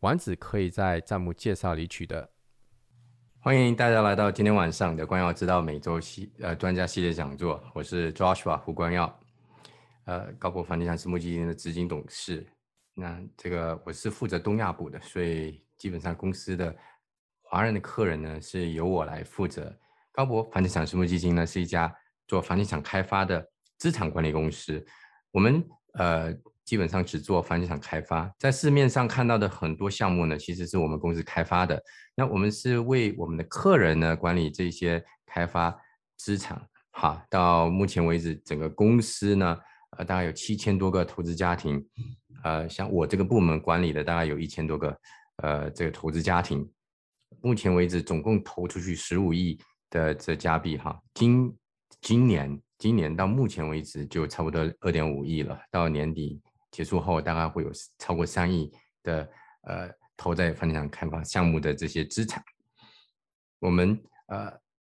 丸子可以在弹幕介绍里取得。欢迎大家来到今天晚上的关耀之道每周系呃专家系列讲座。我是 Joshua 胡光耀，呃高博房地产私募基金的资金董事。那这个我是负责东亚部的，所以基本上公司的华人的客人呢是由我来负责。高博房地产私募基金呢是一家做房地产开发的资产管理公司。我们呃。基本上只做房地产开发，在市面上看到的很多项目呢，其实是我们公司开发的。那我们是为我们的客人呢管理这些开发资产。哈，到目前为止，整个公司呢，呃，大概有七千多个投资家庭。呃，像我这个部门管理的，大概有一千多个，呃，这个投资家庭。目前为止，总共投出去十五亿的这加币。哈，今今年今年到目前为止就差不多二点五亿了，到年底。结束后，大概会有超过三亿的呃投在房地产开发项目的这些资产。我们呃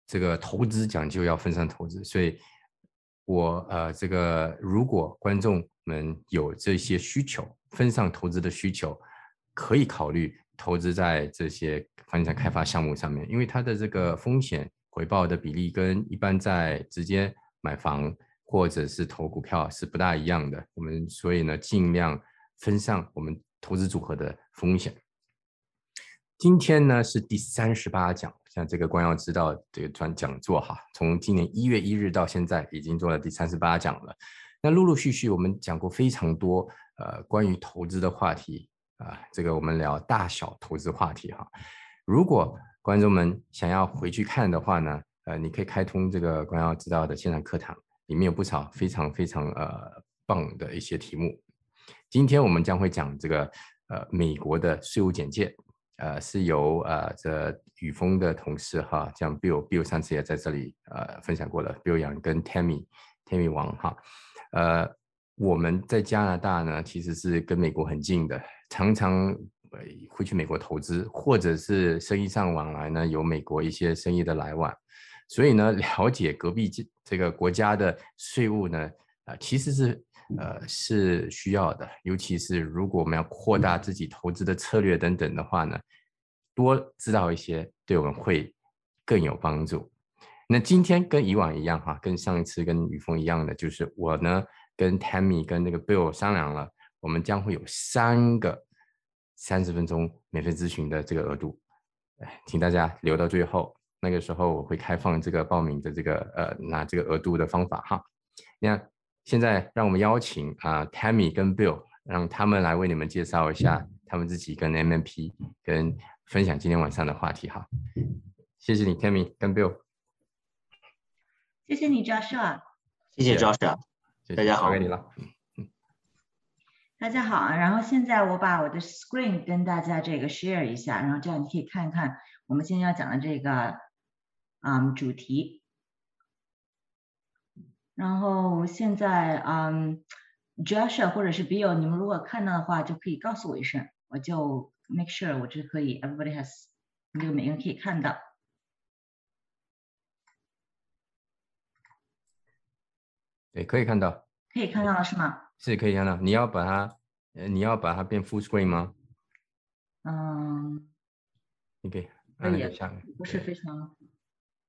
这个投资讲究要分散投资，所以我呃这个如果观众们有这些需求，分散投资的需求，可以考虑投资在这些房地产开发项目上面，因为它的这个风险回报的比例跟一般在直接买房。或者是投股票是不大一样的，我们所以呢尽量分散我们投资组合的风险。今天呢是第三十八讲，像这个光耀知道这个专讲座哈，从今年一月一日到现在已经做了第三十八讲了。那陆陆续续我们讲过非常多呃关于投资的话题啊，这个我们聊大小投资话题哈。如果观众们想要回去看的话呢，呃，你可以开通这个光耀知道的线上课堂。里面有不少非常非常呃棒的一些题目。今天我们将会讲这个呃美国的税务简介，呃是由呃这宇峰的同事哈，像 Bill，Bill 上次也在这里呃分享过了，Bill 杨跟 Tammy，Tammy 王哈，呃我们在加拿大呢其实是跟美国很近的，常常会去美国投资，或者是生意上往来呢有美国一些生意的来往。所以呢，了解隔壁这这个国家的税务呢，啊，其实是呃是需要的，尤其是如果我们要扩大自己投资的策略等等的话呢，多知道一些对我们会更有帮助。那今天跟以往一样哈，跟上一次跟雨峰一样的，就是我呢跟 Tammy 跟那个 Bill 商量了，我们将会有三个三十分钟免费咨询的这个额度，哎请大家留到最后。那个时候我会开放这个报名的这个呃拿这个额度的方法哈。那现在让我们邀请啊 Tammy 跟 Bill，让他们来为你们介绍一下他们自己跟 MMP 跟分享今天晚上的话题哈。谢谢你 Tammy 跟 Bill。谢谢你 Joshua。谢谢 Joshua。大家好。交给你了。大家好啊，然后现在我把我的 screen 跟大家这个 share 一下，然后这样你可以看一看我们今天要讲的这个。嗯，主题。然后现在，嗯，Joshua 或者是 Bill，你们如果看到的话，就可以告诉我一声，我就 make sure 我就可以，everybody has，这个每个人可以看到。对，可以看到。可以看到了是吗？是可以看到。你要把它，呃，你要把它变 full screen 吗？嗯。你可以。可以。不是非常。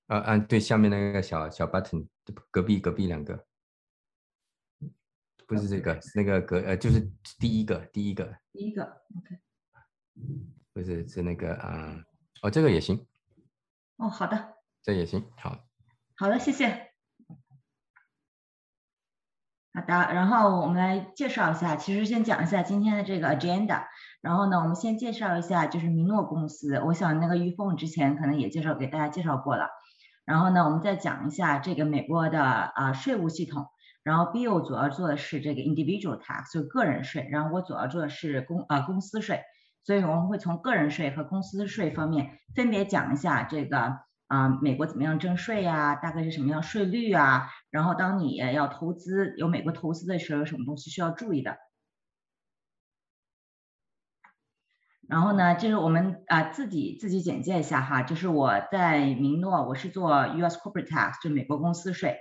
啊啊，对，下面那个小小 button，隔壁隔壁两个，不是这个，是那个隔呃，就是第一个第一个。第一个，OK。不是，是那个啊，哦，这个也行。哦，好的。这也行，好。好的，谢谢。好的，然后我们来介绍一下，其实先讲一下今天的这个 agenda。然后呢，我们先介绍一下，就是米诺公司。我想那个玉凤之前可能也介绍给大家介绍过了。然后呢，我们再讲一下这个美国的啊税务系统。然后 Bill 主要做的是这个 individual tax，就个人税。然后我主要做的是公啊公司税。所以我们会从个人税和公司税方面分别讲一下这个啊，美国怎么样征税啊，大概是什么样税率啊，然后当你要投资有美国投资的时候，有什么东西需要注意的。然后呢，就是我们啊自己自己简介一下哈，就是我在明诺，我是做 U.S. Corporate Tax，就美国公司税，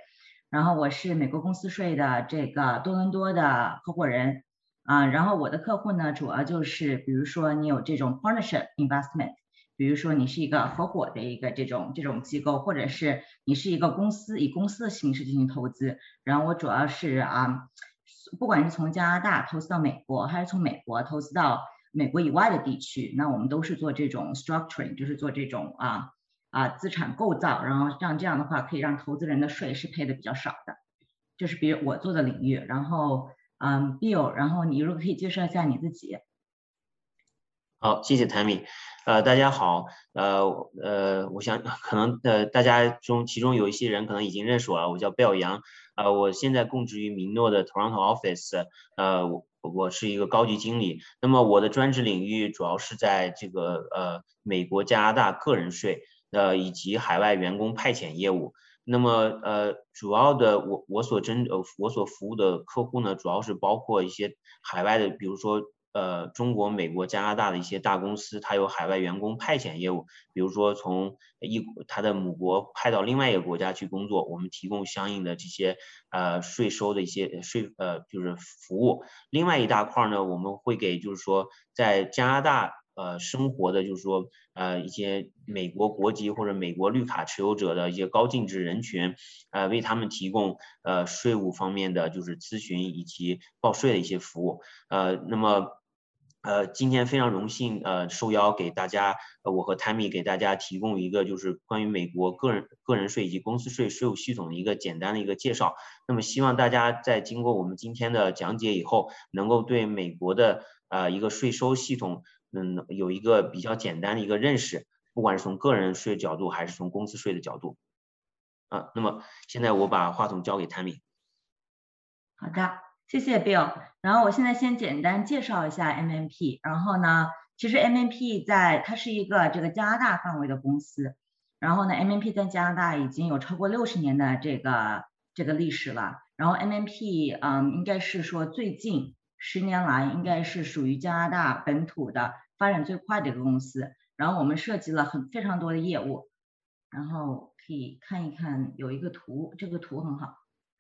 然后我是美国公司税的这个多伦多的合伙人啊，然后我的客户呢，主要就是比如说你有这种 partnership investment，比如说你是一个合伙的一个这种这种机构，或者是你是一个公司以公司的形式进行投资，然后我主要是啊，不管是从加拿大投资到美国，还是从美国投资到。美国以外的地区，那我们都是做这种 structuring，就是做这种啊啊资产构造，然后让这样的话可以让投资人的税是赔的比较少的，这是比如我做的领域。然后嗯，Bill，然后你如果可以介绍一下你自己。好，谢谢 Tammy。呃，大家好，呃呃，我想可能呃大家中其中有一些人可能已经认识我了，我叫 Bill 杨，呃，我现在供职于明诺的 Toronto office，呃。我是一个高级经理，那么我的专职领域主要是在这个呃美国、加拿大个人税呃以及海外员工派遣业务。那么呃主要的我我所针呃我所服务的客户呢，主要是包括一些海外的，比如说。呃，中国、美国、加拿大的一些大公司，它有海外员工派遣业务，比如说从一它的母国派到另外一个国家去工作，我们提供相应的这些呃税收的一些税呃就是服务。另外一大块呢，我们会给就是说在加拿大呃生活的，就是说呃一些美国国籍或者美国绿卡持有者的一些高净值人群，呃为他们提供呃税务方面的就是咨询以及报税的一些服务。呃，那么。呃，今天非常荣幸，呃，受邀给大家，呃，我和 Tammy 给大家提供一个就是关于美国个人个人税以及公司税税务系统的一个简单的一个介绍。那么希望大家在经过我们今天的讲解以后，能够对美国的呃一个税收系统，嗯，有一个比较简单的一个认识，不管是从个人税角度还是从公司税的角度。啊，那么现在我把话筒交给 Tammy。好的。谢谢 Bill，然后我现在先简单介绍一下 MMP，然后呢，其实 MMP 在它是一个这个加拿大范围的公司，然后呢，MMP 在加拿大已经有超过六十年的这个这个历史了，然后 MMP 嗯应该是说最近十年来应该是属于加拿大本土的发展最快的一个公司，然后我们涉及了很非常多的业务，然后可以看一看有一个图，这个图很好。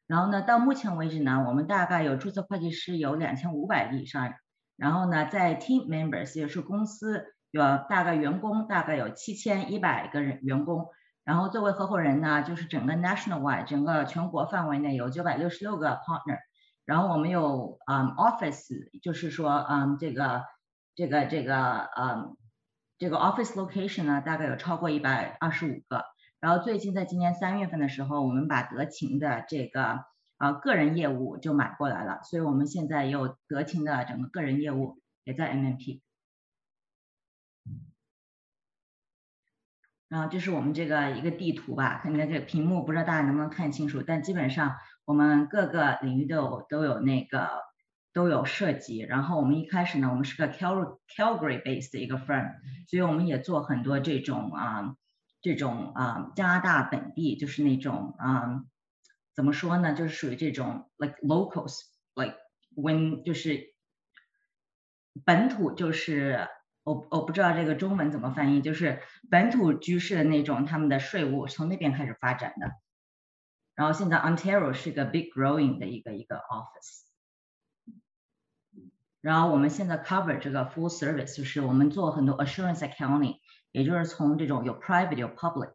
然后呢，到目前为止呢，我们大概有注册会计师有两千五百例以上。然后呢，在 team members 也是公司有大概员工大概有七千一百个人员工。然后作为合伙人呢，就是整个 national wide 整个全国范围内有九百六十六个 partner。然后我们有嗯 office，就是说嗯这个这个这个嗯这个 office location 呢，大概有超过一百二十五个。然后最近在今年三月份的时候，我们把德勤的这个啊个人业务就买过来了，所以我们现在有德勤的整个个人业务也在 MMP。然后这是我们这个一个地图吧，看看这个屏幕，不知道大家能不能看清楚，但基本上我们各个领域都有都有那个都有涉及。然后我们一开始呢，我们是个 Cal Calgary based 的一个 firm，所以我们也做很多这种啊。这种啊，加拿大本地就是那种啊，怎么说呢？就是属于这种 like locals，like when 就是本土，就是我我不知道这个中文怎么翻译，就是本土居士的那种，他们的税务从那边开始发展的。然后现在 Ontario 是一个 big growing 的一个一个 office。然后我们现在 cover 这个 full service，就是我们做很多 assurance accounting。也就是从这种有 private 有 public，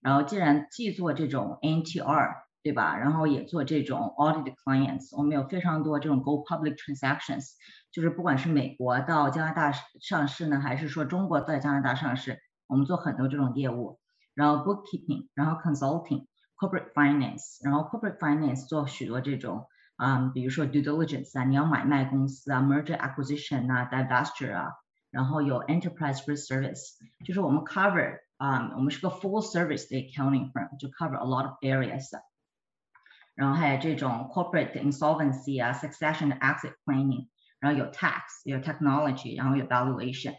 然后既然既做这种 NTR 对吧，然后也做这种 audit clients，我们有非常多这种 go public transactions，就是不管是美国到加拿大上市呢，还是说中国在加拿大上市，我们做很多这种业务，然后 bookkeeping，然后 consulting，corporate finance，然后 corporate finance 做许多这种啊，比如说 due diligence 啊，你要买卖公司啊，merger acquisition 啊，divestiture 啊。然后有 enterprise risk service，就是我们 cover 啊，我们是个 full service 的 accounting firm，就 cover a lot of areas。然后还有这种 corporate insolvency 啊，succession exit planning，然后有 tax，有 technology，然后有 valuation。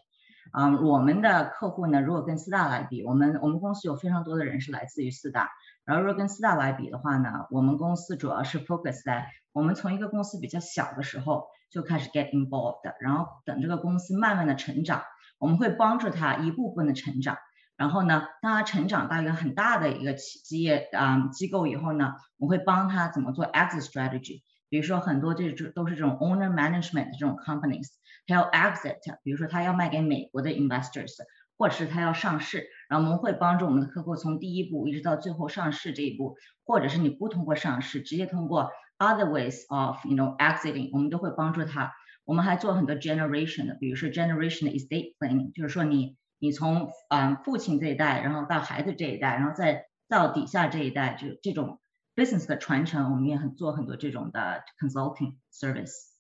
嗯，我们的客户呢，如果跟四大来比，我们我们公司有非常多的人是来自于四大， 然后如果跟四大来比的话呢，我们公司主要是 focus 在我们从一个公司比较小的时候就开始 get involved，然后等这个公司慢慢的成长，我们会帮助他一步步的成长，然后呢，当他成长到一个很大的一个企业啊机构以后呢，我会帮他怎么做 exit strategy，比如说很多这这都是这种 owner management 这种 companies。他要 exit，比如说他要卖给美国的 investors，或者是他要上市，然后我们会帮助我们的客户从第一步一直到最后上市这一步，或者是你不通过上市，直接通过 other ways of you know exiting，我们都会帮助他。我们还做很多 generation 的，比如说 generation estate planning，就是说你你从嗯父亲这一代，然后到孩子这一代，然后再到底下这一代，就这种 business 的传承，我们也很做很多这种的 consulting service。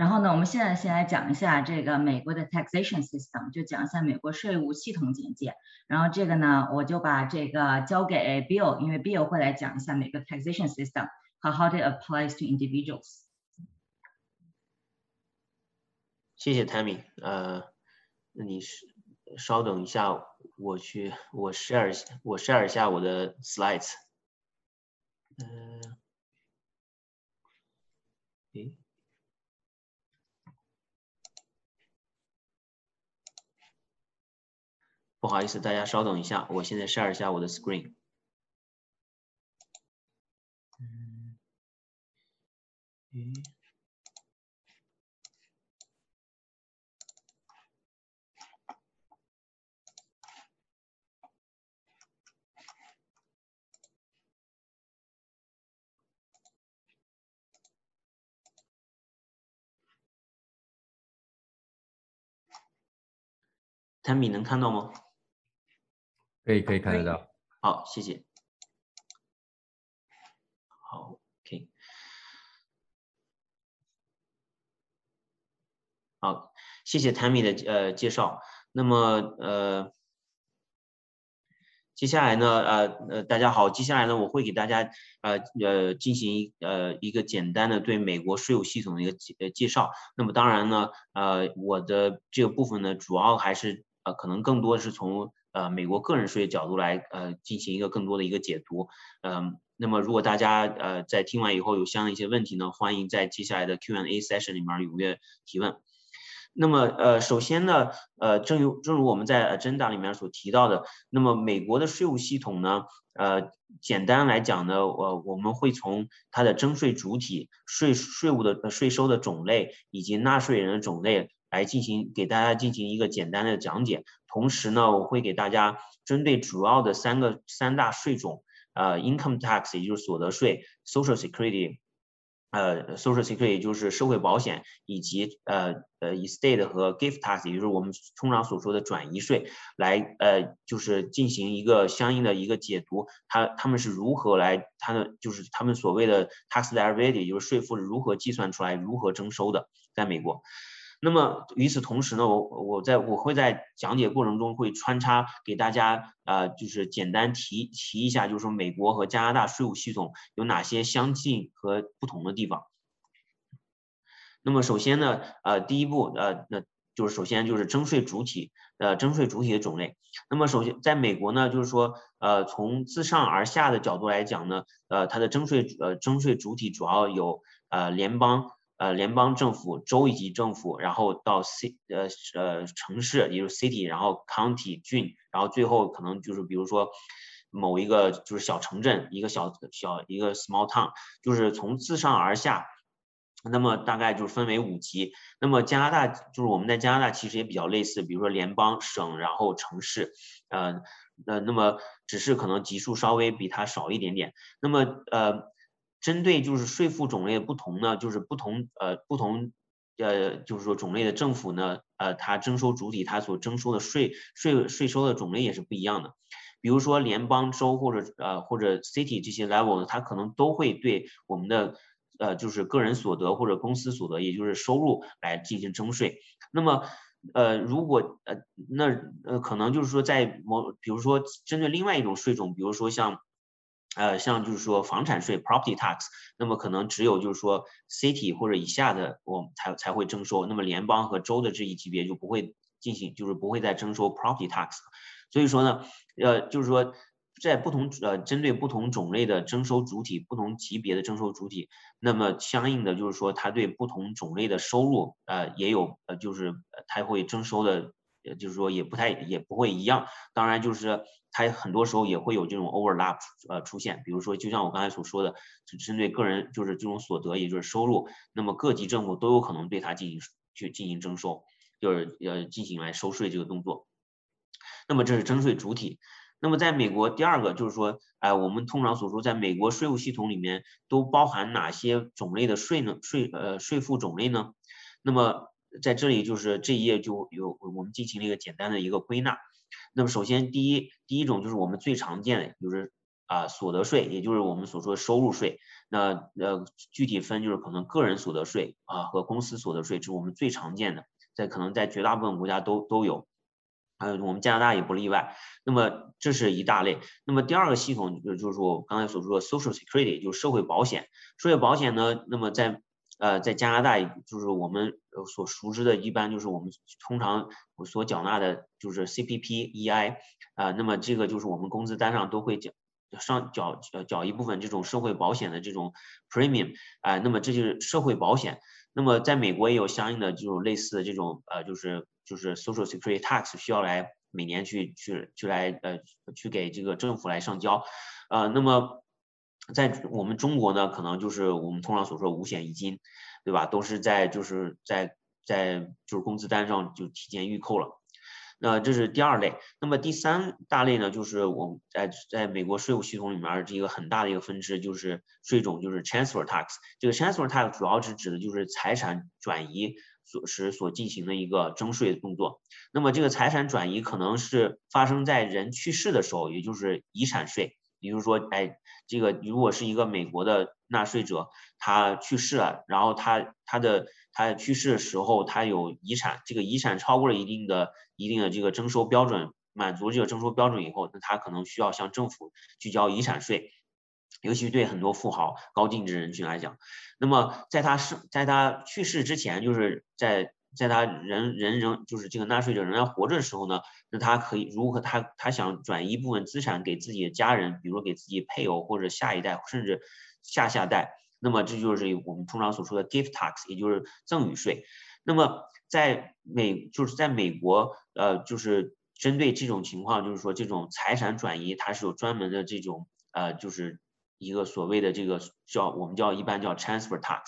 然后呢，我们现在先来讲一下这个美国的 taxation system，就讲一下美国税务系统简介。然后这个呢，我就把这个交给 Bill，因为 Bill 会来讲一下美国 taxation system 和 how it applies to individuals。谢谢 Tammy，呃，那你是稍等一下，我去我 share 我 share 一下我的 slides。嗯，诶。 不好意思，大家稍等一下，我现在 share 一下我的 screen。嗯，嗯。Tammy 能看到吗？可以可以看得到，好，谢谢。好，OK。好，谢谢 Tammy 的呃介绍。那么呃，接下来呢呃呃大家好，接下来呢我会给大家呃呃进行一呃一个简单的对美国税务系统的一个介介绍。那么当然呢呃我的这个部分呢主要还是呃可能更多是从。呃，美国个人税角度来呃进行一个更多的一个解读，嗯，那么如果大家呃在听完以后有相应一些问题呢，欢迎在接下来的 Q&A session 里面踊跃提问。那么呃，首先呢，呃，正如正如我们在 agenda 里面所提到的，那么美国的税务系统呢，呃，简单来讲呢，我我们会从它的征税主体、税税务的税收的种类以及纳税人的种类来进行给大家进行一个简单的讲解。同时呢，我会给大家针对主要的三个三大税种，呃，income tax 也就是所得税，social security，呃，social security 就是社会保险，以及呃呃 estate 和 gift tax 也就是我们通常所说的转移税，来呃就是进行一个相应的一个解读，它他们是如何来，它的就是他们所谓的 tax liability 就是税负是如何计算出来，如何征收的，在美国。那么与此同时呢，我我在我会在讲解过程中会穿插给大家，呃，就是简单提提一下，就是说美国和加拿大税务系统有哪些相近和不同的地方。那么首先呢，呃，第一步，呃，那就是首先就是征税主体，呃，征税主体的种类。那么首先在美国呢，就是说，呃，从自上而下的角度来讲呢，呃，它的征税，呃，征税主体主要有，呃，联邦。呃，联邦政府、州一级政府，然后到 C 呃呃城市，也就是 city，然后 county 郡，然后最后可能就是比如说某一个就是小城镇，一个小小一个 small town，就是从自上而下，那么大概就是分为五级。那么加拿大就是我们在加拿大其实也比较类似，比如说联邦、省，然后城市，呃呃，那么只是可能级数稍微比它少一点点。那么呃。针对就是税负种类不同呢，就是不同呃不同呃就是说种类的政府呢，呃它征收主体它所征收的税税税收的种类也是不一样的。比如说联邦州或者呃或者 city 这些 level 呢，它可能都会对我们的呃就是个人所得或者公司所得，也就是收入来进行征税。那么呃如果呃那呃可能就是说在某比如说针对另外一种税种，比如说像呃，像就是说房产税 （property tax），那么可能只有就是说 city 或者以下的我们才才会征收，那么联邦和州的这一级别就不会进行，就是不会再征收 property tax。所以说呢，呃，就是说在不同呃针对不同种类的征收主体、不同级别的征收主体，那么相应的就是说它对不同种类的收入，呃，也有呃就是它会征收的。也就是说，也不太也不会一样。当然，就是它很多时候也会有这种 overlap 呃出现。比如说，就像我刚才所说的，针对个人就是这种所得，也就是收入，那么各级政府都有可能对它进行去进行征收，就是呃进行来收税这个动作。那么这是征税主体。那么在美国，第二个就是说，哎，我们通常所说，在美国税务系统里面都包含哪些种类的税呢？税呃税负种类呢？那么在这里就是这一页就有我们进行了一个简单的一个归纳。那么首先第一第一种就是我们最常见的就是啊所得税，也就是我们所说的收入税。那呃具体分就是可能个人所得税啊和公司所得税，这是我们最常见的，在可能在绝大部分国家都都有，还有我们加拿大也不例外。那么这是一大类。那么第二个系统就就是我刚才所说的 Social Security，就是社会保险。社会保险呢，那么在呃，在加拿大，就是我们所熟知的，一般就是我们通常所缴纳的，就是 CPP EI 啊，那么这个就是我们工资单上都会缴上缴缴一部分这种社会保险的这种 premium 啊，那么这就是社会保险。那么在美国也有相应的这种类似的这种呃，就是就是 Social Security Tax 需要来每年去去去来呃去给这个政府来上交，呃，那么。在我们中国呢，可能就是我们通常所说五险一金，对吧？都是在就是在在就是工资单上就提前预扣了。那这是第二类。那么第三大类呢，就是我们在在美国税务系统里面这一个很大的一个分支，就是税种，就是 transfer tax。这个 transfer tax 主要是指的就是财产转移所时所进行的一个征税的动作。那么这个财产转移可能是发生在人去世的时候，也就是遗产税。比如说，哎，这个如果是一个美国的纳税者，他去世了，然后他他的他去世的时候，他有遗产，这个遗产超过了一定的一定的这个征收标准，满足这个征收标准以后，那他可能需要向政府去交遗产税，尤其对很多富豪、高净值人群来讲，那么在他生在他去世之前，就是在。在他人人仍就是这个纳税者仍然活着的时候呢，那他可以如何他他想转移一部分资产给自己的家人，比如给自己配偶或者下一代甚至下下代，那么这就是我们通常所说的 gift tax，也就是赠与税。那么在美就是在美国，呃，就是针对这种情况，就是说这种财产转移，它是有专门的这种呃，就是一个所谓的这个叫我们叫一般叫 transfer tax。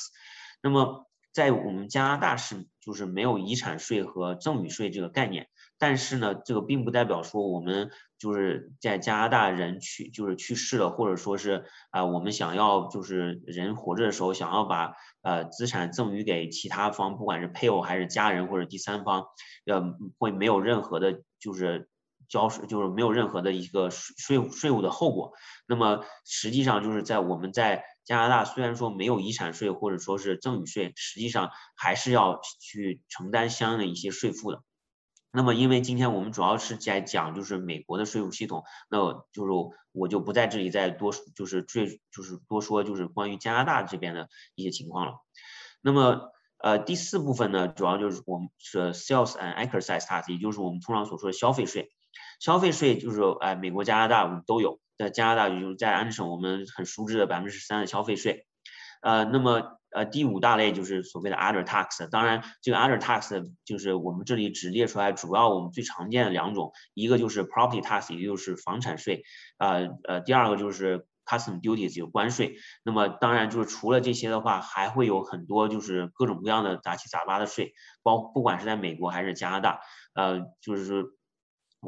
那么在我们加拿大是就是没有遗产税和赠与税这个概念，但是呢，这个并不代表说我们就是在加拿大人去就是去世了，或者说是啊我们想要就是人活着的时候想要把呃资产赠与给其他方，不管是配偶还是家人或者第三方，呃会没有任何的就是交税就是没有任何的一个税税务的后果。那么实际上就是在我们在加拿大虽然说没有遗产税或者说是赠与税，实际上还是要去承担相应的一些税负的。那么，因为今天我们主要是在讲就是美国的税务系统，那就是我就不在这里再多就是最就是多说就是关于加拿大这边的一些情况了。那么，呃，第四部分呢，主要就是我们是 sales and exercise tax，也就是我们通常所说的消费税。消费税就是哎，美国、加拿大我们都有。在加拿大，就是在安省，我们很熟知的百分之十三的消费税，呃，那么呃第五大类就是所谓的 other tax，当然这个 other tax 就是我们这里只列出来主要我们最常见的两种，一个就是 property tax，也就是房产税，呃呃，第二个就是 custom duties，有关税。那么当然就是除了这些的话，还会有很多就是各种各样的杂七杂八的税，包不管是在美国还是加拿大，呃，就是。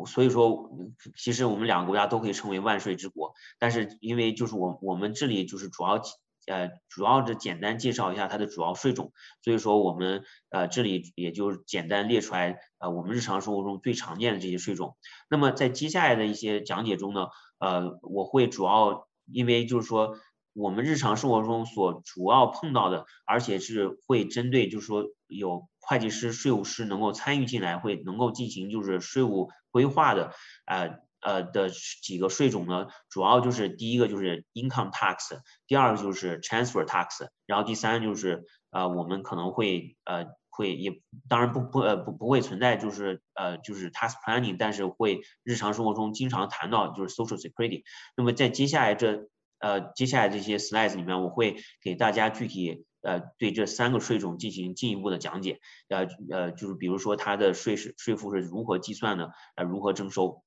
所以说，其实我们两个国家都可以称为万税之国，但是因为就是我我们这里就是主要呃主要的简单介绍一下它的主要税种，所以说我们呃这里也就简单列出来呃我们日常生活中最常见的这些税种。那么在接下来的一些讲解中呢，呃我会主要因为就是说我们日常生活中所主要碰到的，而且是会针对就是说有。会计师、税务师能够参与进来，会能够进行就是税务规划的，呃呃的几个税种呢，主要就是第一个就是 income tax，第二个就是 transfer tax，然后第三就是呃我们可能会呃会也当然不不呃不不会存在就是呃就是 tax planning，但是会日常生活中经常谈到就是 social security。那么在接下来这呃接下来这些 slides 里面，我会给大家具体呃对这三个税种进行进一步的讲解，呃呃就是比如说它的税是税负是如何计算的，呃如何征收。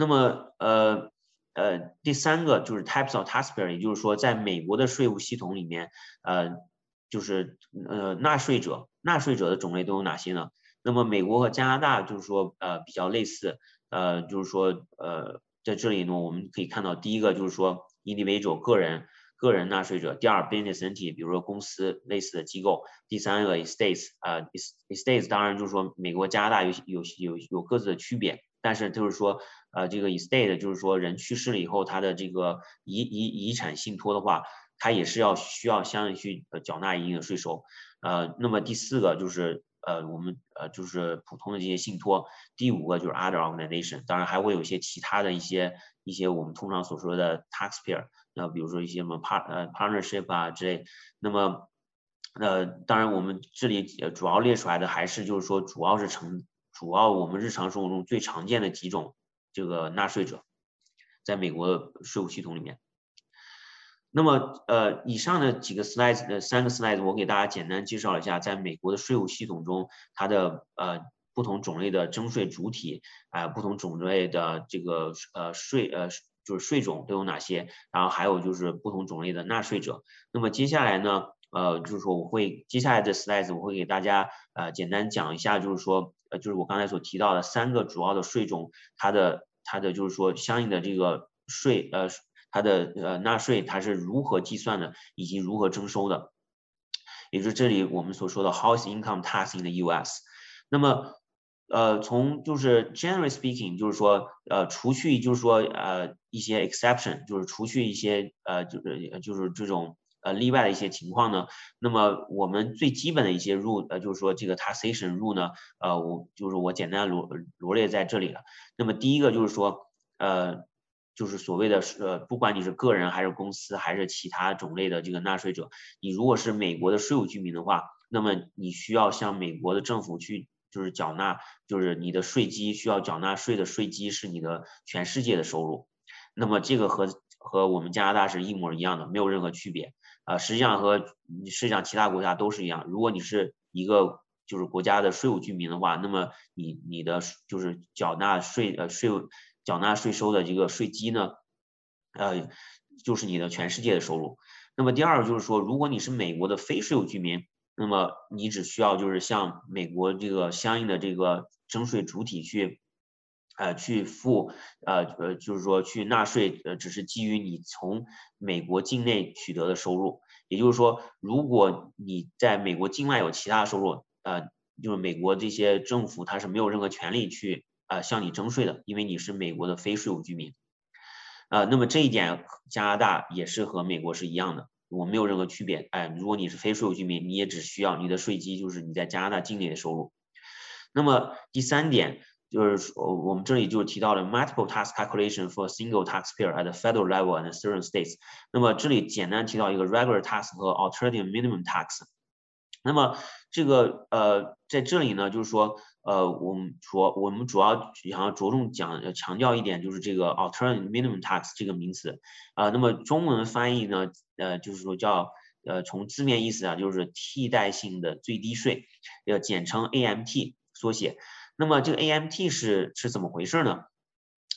那么，呃，呃，第三个就是 types of taxpayer，也就是说，在美国的税务系统里面，呃，就是呃纳税者，纳税者的种类都有哪些呢？那么美国和加拿大就是说，呃，比较类似，呃，就是说，呃，在这里呢，我们可以看到，第一个就是说 individual 个人个人纳税者，第二 business entity，比如说公司类似的机构，第三个 estates，啊，estates 当然就是说美国加拿大有有有有各自的区别。但是就是说，呃，这个 estate 就是说人去世了以后，他的这个遗遗遗产信托的话，他也是要需要相应去缴纳一定的税收。呃，那么第四个就是呃我们呃就是普通的这些信托。第五个就是 other organization，当然还会有一些其他的一些一些我们通常所说的 taxpayer，那比如说一些什么 part 呃 partnership 啊之类。那么呃当然我们这里主要列出来的还是就是说主要是成。主要我们日常生活中最常见的几种这个纳税者，在美国税务系统里面。那么，呃，以上的几个 slides，呃，三个 slides，我给大家简单介绍一下，在美国的税务系统中，它的呃不同种类的征税主体啊，不同种类的这个呃税呃就是税种都有哪些，然后还有就是不同种类的纳税者。那么接下来呢？呃，就是说我会接下来的 slides 我会给大家呃简单讲一下，就是说呃就是我刚才所提到的三个主要的税种，它的它的就是说相应的这个税呃它的呃纳税它是如何计算的，以及如何征收的，也就是这里我们所说的 house income tax in the U.S. 那么呃从就是 generally speaking 就是说呃除去就是说呃一些 exception 就是除去一些呃就是就是这种。呃，例外的一些情况呢，那么我们最基本的一些 rule，呃，就是说这个 taxation rule 呢，呃，我就是我简单罗罗列在这里了。那么第一个就是说，呃，就是所谓的呃，不管你是个人还是公司还是其他种类的这个纳税者，你如果是美国的税务居民的话，那么你需要向美国的政府去就是缴纳，就是你的税基需要缴纳税的税基是你的全世界的收入。那么这个和和我们加拿大是一模一样的，没有任何区别。啊，实际上和实际上其他国家都是一样。如果你是一个就是国家的税务居民的话，那么你你的就是缴纳税呃税务缴纳税收的这个税基呢，呃，就是你的全世界的收入。那么第二个就是说，如果你是美国的非税务居民，那么你只需要就是向美国这个相应的这个征税主体去。呃，去付，呃呃，就是说去纳税，呃，只是基于你从美国境内取得的收入。也就是说，如果你在美国境外有其他收入，呃，就是美国这些政府它是没有任何权利去呃向你征税的，因为你是美国的非税务居民。呃，那么这一点加拿大也是和美国是一样的，我没有任何区别。哎，如果你是非税务居民，你也只需要你的税基就是你在加拿大境内的收入。那么第三点。就是说，我们这里就提到了 multiple tax calculation for single taxpayer at the federal level and certain states。那么这里简单提到一个 regular tax 和 alternative minimum tax。那么这个呃，在这里呢，就是说呃，我们主我们主要想要着重讲强调一点，就是这个 alternative minimum tax 这个名词啊。那么中文翻译呢，呃，就是说叫呃，从字面意思啊，就是替代性的最低税，呃，简称 AMT 缩写。那么这个 AMT 是是怎么回事呢？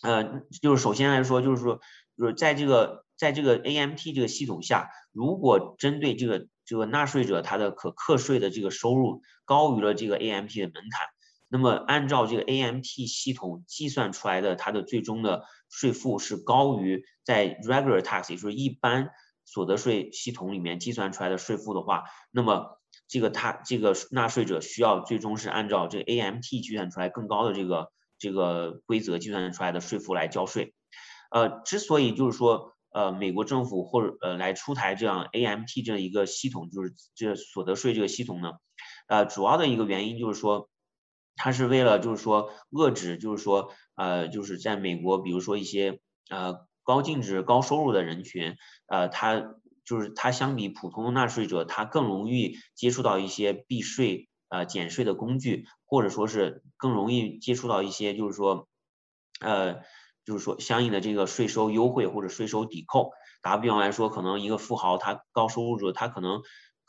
呃，就是首先来说，就是说，就是在这个在这个 AMT 这个系统下，如果针对这个这个纳税者他的可课税的这个收入高于了这个 AMT 的门槛，那么按照这个 AMT 系统计算出来的它的最终的税负是高于在 regular tax，也就是一般所得税系统里面计算出来的税负的话，那么。这个他这个纳税者需要最终是按照这 AMT 计算出来更高的这个这个规则计算出来的税负来交税。呃，之所以就是说呃美国政府或者呃来出台这样 AMT 这样一个系统，就是这所得税这个系统呢，呃主要的一个原因就是说，它是为了就是说遏制，就是说呃，就是在美国，比如说一些呃高净值、高收入的人群，呃，他就是他相比普通纳税者，他更容易接触到一些避税呃减税的工具，或者说是更容易接触到一些就是说呃就是说相应的这个税收优惠或者税收抵扣。打个比方来说，可能一个富豪他高收入者，他可能。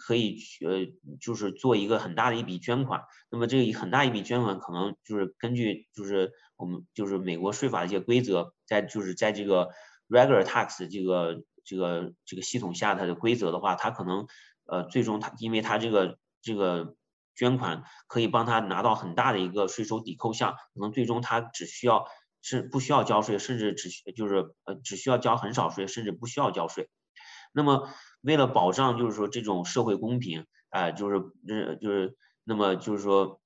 可以呃，就是做一个很大的一笔捐款，那么这个很大一笔捐款可能就是根据就是我们就是美国税法的一些规则，在就是在这个 regular tax 这个这个这个系统下它的规则的话，它可能呃最终它因为它这个这个捐款可以帮他拿到很大的一个税收抵扣项，可能最终他只需要是不需要交税，甚至只就是呃只需要交很少税，甚至不需要交税，那么。为了保障，就是说这种社会公平，啊，就是呃就是那么就是说，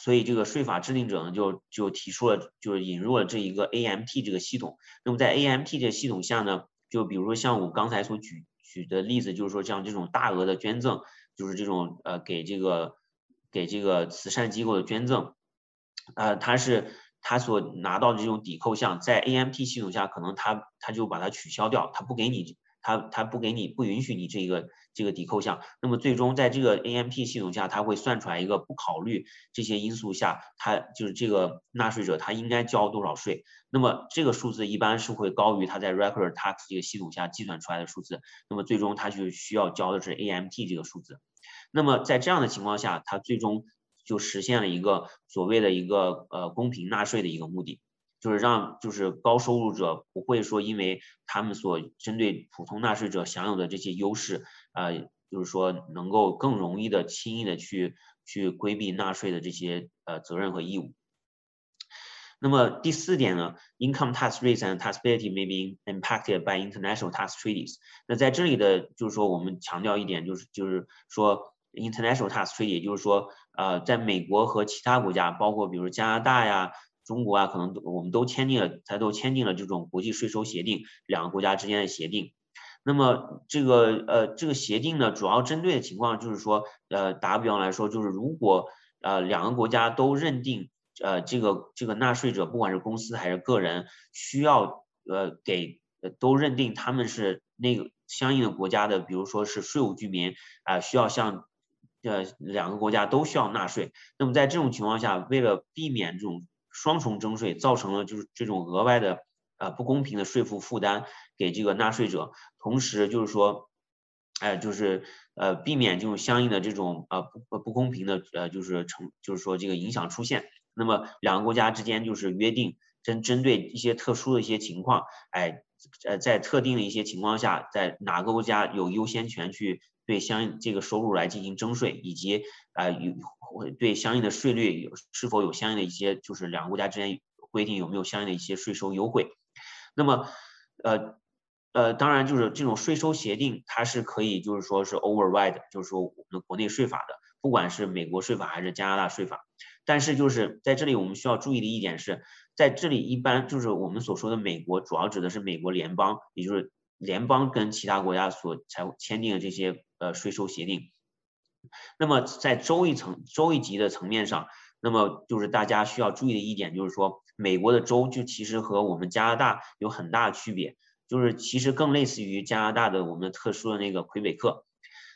所以这个税法制定者呢就就提出了，就是引入了这一个 AMT 这个系统。那么在 AMT 这个系统下呢，就比如说像我刚才所举举的例子，就是说像这种大额的捐赠，就是这种呃给这个给这个慈善机构的捐赠，呃，他是他所拿到的这种抵扣项，在 AMT 系统下，可能他他就把它取消掉，他不给你。他他不给你不允许你这个这个抵扣项，那么最终在这个 AMT 系统下，他会算出来一个不考虑这些因素下，他就是这个纳税者他应该交多少税，那么这个数字一般是会高于他在 Record Tax 这个系统下计算出来的数字，那么最终他就需要交的是 AMT 这个数字，那么在这样的情况下，他最终就实现了一个所谓的一个呃公平纳税的一个目的。就是让就是高收入者不会说因为他们所针对普通纳税者享有的这些优势，呃，就是说能够更容易的轻易的去去规避纳税的这些呃责任和义务。那么第四点呢，income tax rates and taxability may be impacted by international tax treaties。那在这里的就是说我们强调一点就是就是说 international tax treaty，也就是说呃在美国和其他国家，包括比如加拿大呀。中国啊，可能我们都签订了，才都签订了这种国际税收协定，两个国家之间的协定。那么这个呃，这个协定呢，主要针对的情况就是说，呃，打个比方来说，就是如果呃两个国家都认定，呃，这个这个纳税者，不管是公司还是个人，需要呃给都认定他们是那个相应的国家的，比如说是税务居民啊，需要向呃两个国家都需要纳税。那么在这种情况下，为了避免这种双重征税造成了就是这种额外的呃不公平的税负负担给这个纳税者，同时就是说，哎，就是呃避免这种相应的这种呃不不公平的呃就是成就是说这个影响出现。那么两个国家之间就是约定针针对一些特殊的一些情况，哎呃在特定的一些情况下，在哪个国家有优先权去。对相应这个收入来进行征税，以及啊有对相应的税率有是否有相应的一些就是两个国家之间规定有没有相应的一些税收优惠？那么呃呃当然就是这种税收协定它是可以就是说是 override，就是说我们国内税法的，不管是美国税法还是加拿大税法。但是就是在这里我们需要注意的一点是在这里一般就是我们所说的美国主要指的是美国联邦，也就是联邦跟其他国家所才签订的这些。呃，税收协定。那么在州一层、州一级的层面上，那么就是大家需要注意的一点，就是说，美国的州就其实和我们加拿大有很大的区别，就是其实更类似于加拿大的我们特殊的那个魁北克，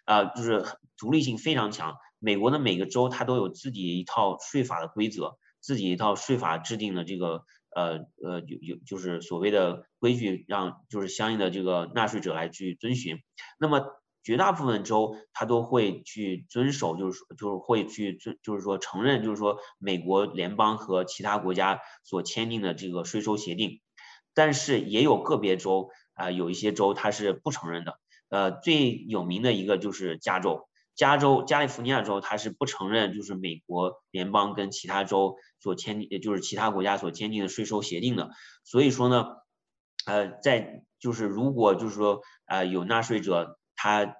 啊，就是独立性非常强。美国的每个州它都有自己一套税法的规则，自己一套税法制定的这个呃呃有有就是所谓的规矩，让就是相应的这个纳税者来去遵循。那么绝大部分州，它都会去遵守，就是说，就是会去遵，就是说承认，就是说美国联邦和其他国家所签订的这个税收协定。但是也有个别州啊，有一些州它是不承认的。呃，最有名的一个就是加州，加州、加利福尼亚州，它是不承认就是美国联邦跟其他州所签订，就是其他国家所签订的税收协定的。所以说呢，呃，在就是如果就是说啊有纳税者。他，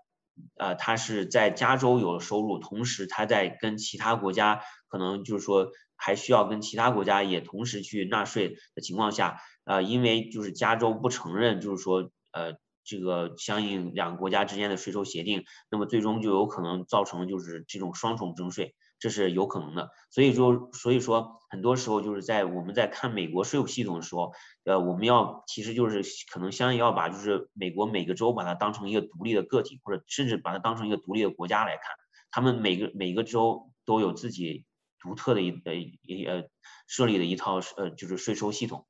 呃，他是在加州有收入，同时他在跟其他国家可能就是说还需要跟其他国家也同时去纳税的情况下，呃，因为就是加州不承认就是说呃这个相应两个国家之间的税收协定，那么最终就有可能造成就是这种双重征税。这是有可能的。所以说，所以说很多时候就是在我们在看美国税务系统的时候，呃，我们要其实就是可能相应要把就是美国每个州把它当成一个独立的个体，或者甚至把它当成一个独立的国家来看，他们每个每个州都有自己独特的一呃一呃设立的一套呃就是税收系统。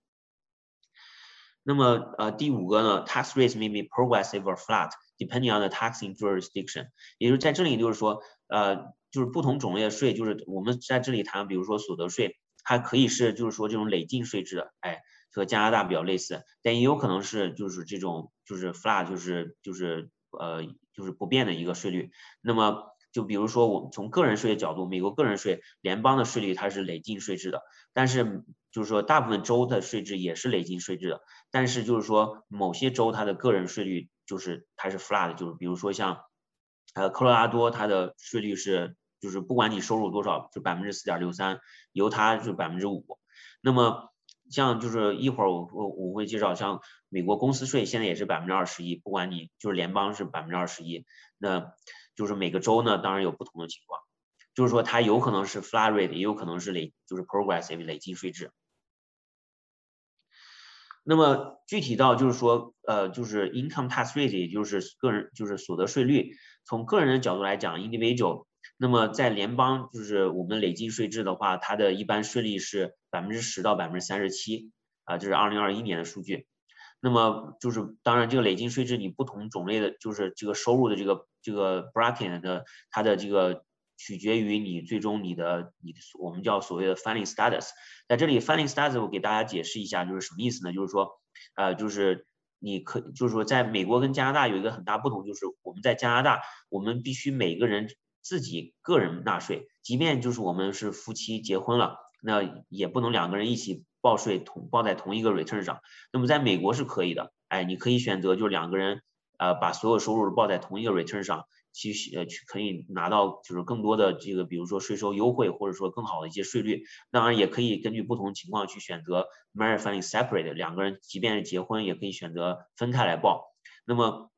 那么呃第五个呢，tax rates may be progressive or flat depending on the taxing jurisdiction，也就是在这里就是说呃就是不同种类的税，就是我们在这里谈，比如说所得税，它可以是就是说这种累进税制的，哎，和加拿大比较类似，但也有可能是就是这种就是 flat 就是就是呃就是不变的一个税率。那么就比如说我们从个人税的角度，美国个人税联邦的税率它是累进税制的，但是。就是说，大部分州的税制也是累进税制的，但是就是说，某些州它的个人税率就是它是 flat，就是比如说像，呃，科罗拉多它的税率是，就是不管你收入多少，就百分之四点六三，犹他就百分之五。那么像就是一会儿我我我会介绍，像美国公司税现在也是百分之二十一，不管你就是联邦是百分之二十一，那就是每个州呢当然有不同的情况。就是说，它有可能是 flat rate，也有可能是累，就是 progressive 累进税制。那么具体到就是说，呃，就是 income tax rate，也就是个人就是所得税率。从个人的角度来讲，individual，那么在联邦就是我们累进税制的话，它的一般税率是百分之十到百分之三十七，啊，这是二零二一年的数据。那么就是当然，这个累进税制你不同种类的，就是这个收入的这个这个 bracket 的它的这个。取决于你最终你的你我们叫所谓的 filing status，在这里 filing status 我给大家解释一下，就是什么意思呢？就是说，呃，就是你可就是说，在美国跟加拿大有一个很大不同，就是我们在加拿大，我们必须每个人自己个人纳税，即便就是我们是夫妻结婚了，那也不能两个人一起报税同报在同一个 return 上。那么在美国是可以的，哎，你可以选择就是两个人呃把所有收入报在同一个 return 上。去呃去可以拿到就是更多的这个，比如说税收优惠，或者说更好的一些税率。当然也可以根据不同情况去选择 married filing separate，两个人即便是结婚也可以选择分开来报。那么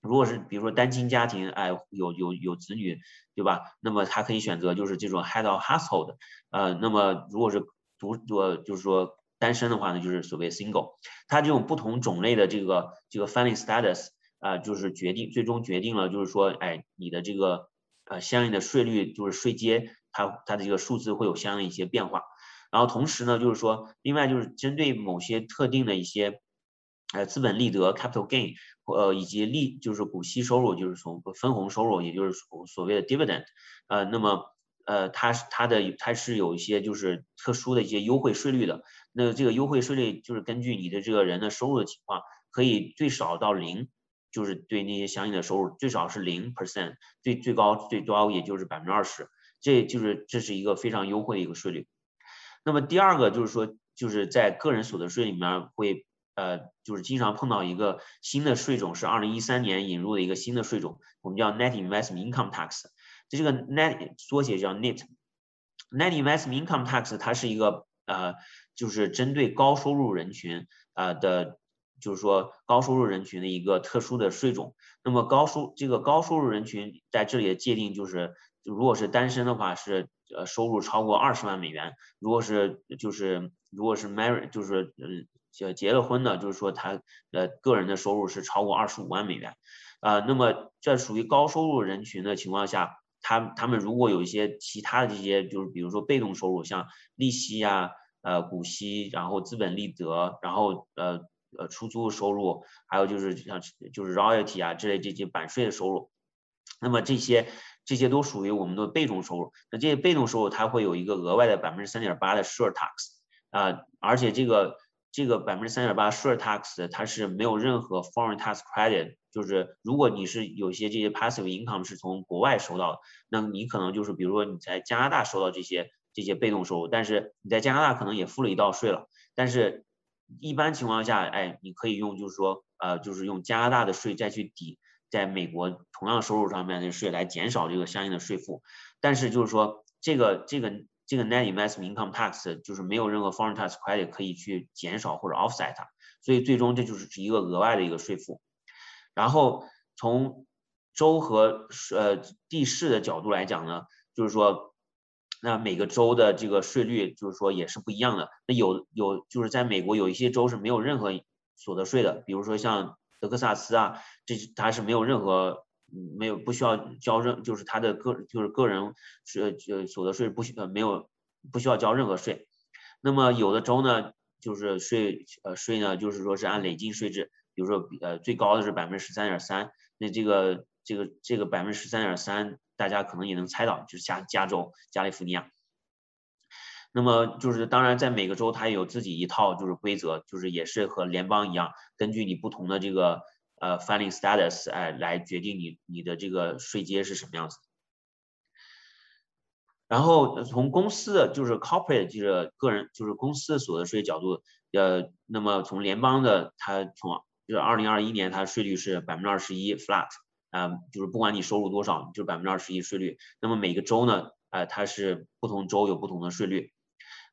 如果是比如说单亲家庭，哎有有有子女，对吧？那么他可以选择就是这种 head of household。呃，那么如果是独呃就是说单身的话呢，就是所谓 single。它这种不同种类的这个这个 filing status。啊，就是决定最终决定了，就是说，哎，你的这个呃相应的税率就是税阶，它它的这个数字会有相应一些变化。然后同时呢，就是说，另外就是针对某些特定的一些呃资本利得 capital gain，呃以及利就是股息收入，就是从分红收入，也就是所谓的 dividend，呃，那么呃它是它的它是有一些就是特殊的一些优惠税率的。那这个优惠税率就是根据你的这个人的收入的情况，可以最少到零。就是对那些相应的收入最少是零 percent，最最高最高也就是百分之二十，这就是这是一个非常优惠的一个税率。那么第二个就是说，就是在个人所得税里面会呃，就是经常碰到一个新的税种，是二零一三年引入的一个新的税种，我们叫 net investment income tax。这个 net 缩写叫 net。net investment income tax 它是一个呃，就是针对高收入人群呃的。就是说高收入人群的一个特殊的税种。那么高收这个高收入人群在这里的界定就是，如果是单身的话是呃收入超过二十万美元，如果是就是如果是 marry 就是嗯结结了婚的，就是说他呃个人的收入是超过二十五万美元，啊，那么这属于高收入人群的情况下，他他们如果有一些其他的这些就是比如说被动收入，像利息呀、呃股息，然后资本利得，然后呃。呃，出租收入，还有就是像就是 royalty 啊之类这些版税的收入，那么这些这些都属于我们的被动收入。那这些被动收入它会有一个额外的百分之三点八的 sure tax 啊，而且这个这个百分之三点八 sure tax 它是没有任何 foreign tax credit，就是如果你是有些这些 passive income 是从国外收到的，那你可能就是比如说你在加拿大收到这些这些被动收入，但是你在加拿大可能也付了一道税了，但是。一般情况下，哎，你可以用，就是说，呃，就是用加拿大的税再去抵在美国同样收入上面的税，来减少这个相应的税负。但是就是说，这个这个这个 net investment income tax 就是没有任何 foreign tax credit 可以去减少或者 offset 它，所以最终这就是一个额外的一个税负。然后从州和呃地市的角度来讲呢，就是说。那每个州的这个税率就是说也是不一样的。那有有就是在美国有一些州是没有任何所得税的，比如说像德克萨斯啊，这它是没有任何没有不需要交任就是它的个就是个人是呃所得税不需呃没有不需要交任何税。那么有的州呢就是税呃税呢就是说是按累进税制，比如说呃最高的是百分之十三点三，那这个这个这个百分之十三点三。大家可能也能猜到，就是加加州加利福尼亚。那么就是当然，在每个州它也有自己一套就是规则，就是也是和联邦一样，根据你不同的这个呃 filing status 哎来决定你你的这个税阶是什么样子。然后从公司的就是 corporate 就是个人就是公司所得税角度，呃，那么从联邦的它从就是二零二一年它税率是百分之二十一 flat。啊，就是不管你收入多少，就是百分之二十一税率。那么每个州呢，呃，它是不同州有不同的税率。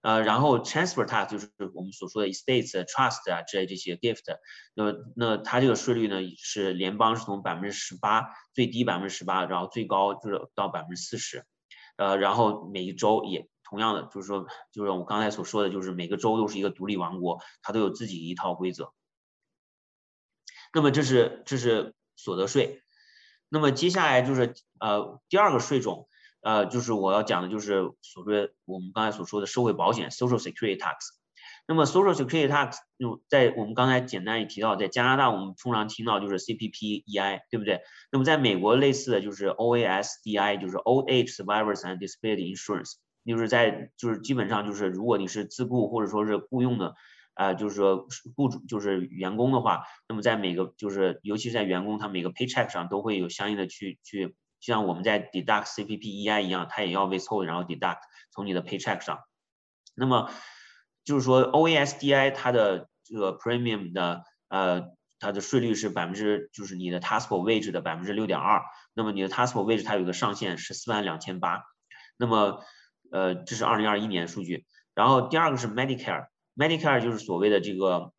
呃，然后 transfer tax 就是我们所说的 estates、trust 啊之类这些 gift。那么那它这个税率呢，是联邦是从百分之十八，最低百分之十八，然后最高就是到百分之四十。呃，然后每一州也同样的，就是说，就是我刚才所说的就是每个州都是一个独立王国，它都有自己一套规则。那么这是这是所得税。那么接下来就是呃第二个税种，呃就是我要讲的就是所谓我们刚才所说的社会保险 （Social Security Tax）。那么 Social Security Tax 就在我们刚才简单也提到，在加拿大我们通常听到就是 CPP-EI，对不对？那么在美国类似的就是 OASDI，就是 Old Age Survivors and Disability Insurance，就是在就是基本上就是如果你是自雇或者说是雇佣的。啊，就是说雇主就是员工的话，那么在每个就是尤其是在员工他每个 paycheck 上都会有相应的去去，就像我们在 deduct CPP-EI 一样，它也要 withhold 然后 deduct 从你的 paycheck 上。那么就是说 OASDI 它的这个 premium 的呃它的税率是百分之就是你的 taxable wage 的百分之六点二，那么你的 taxable wage 它有个上限十四万两千八，那么呃这是二零二一年数据，然后第二个是 Medicare。Medicare 就是所谓的这个，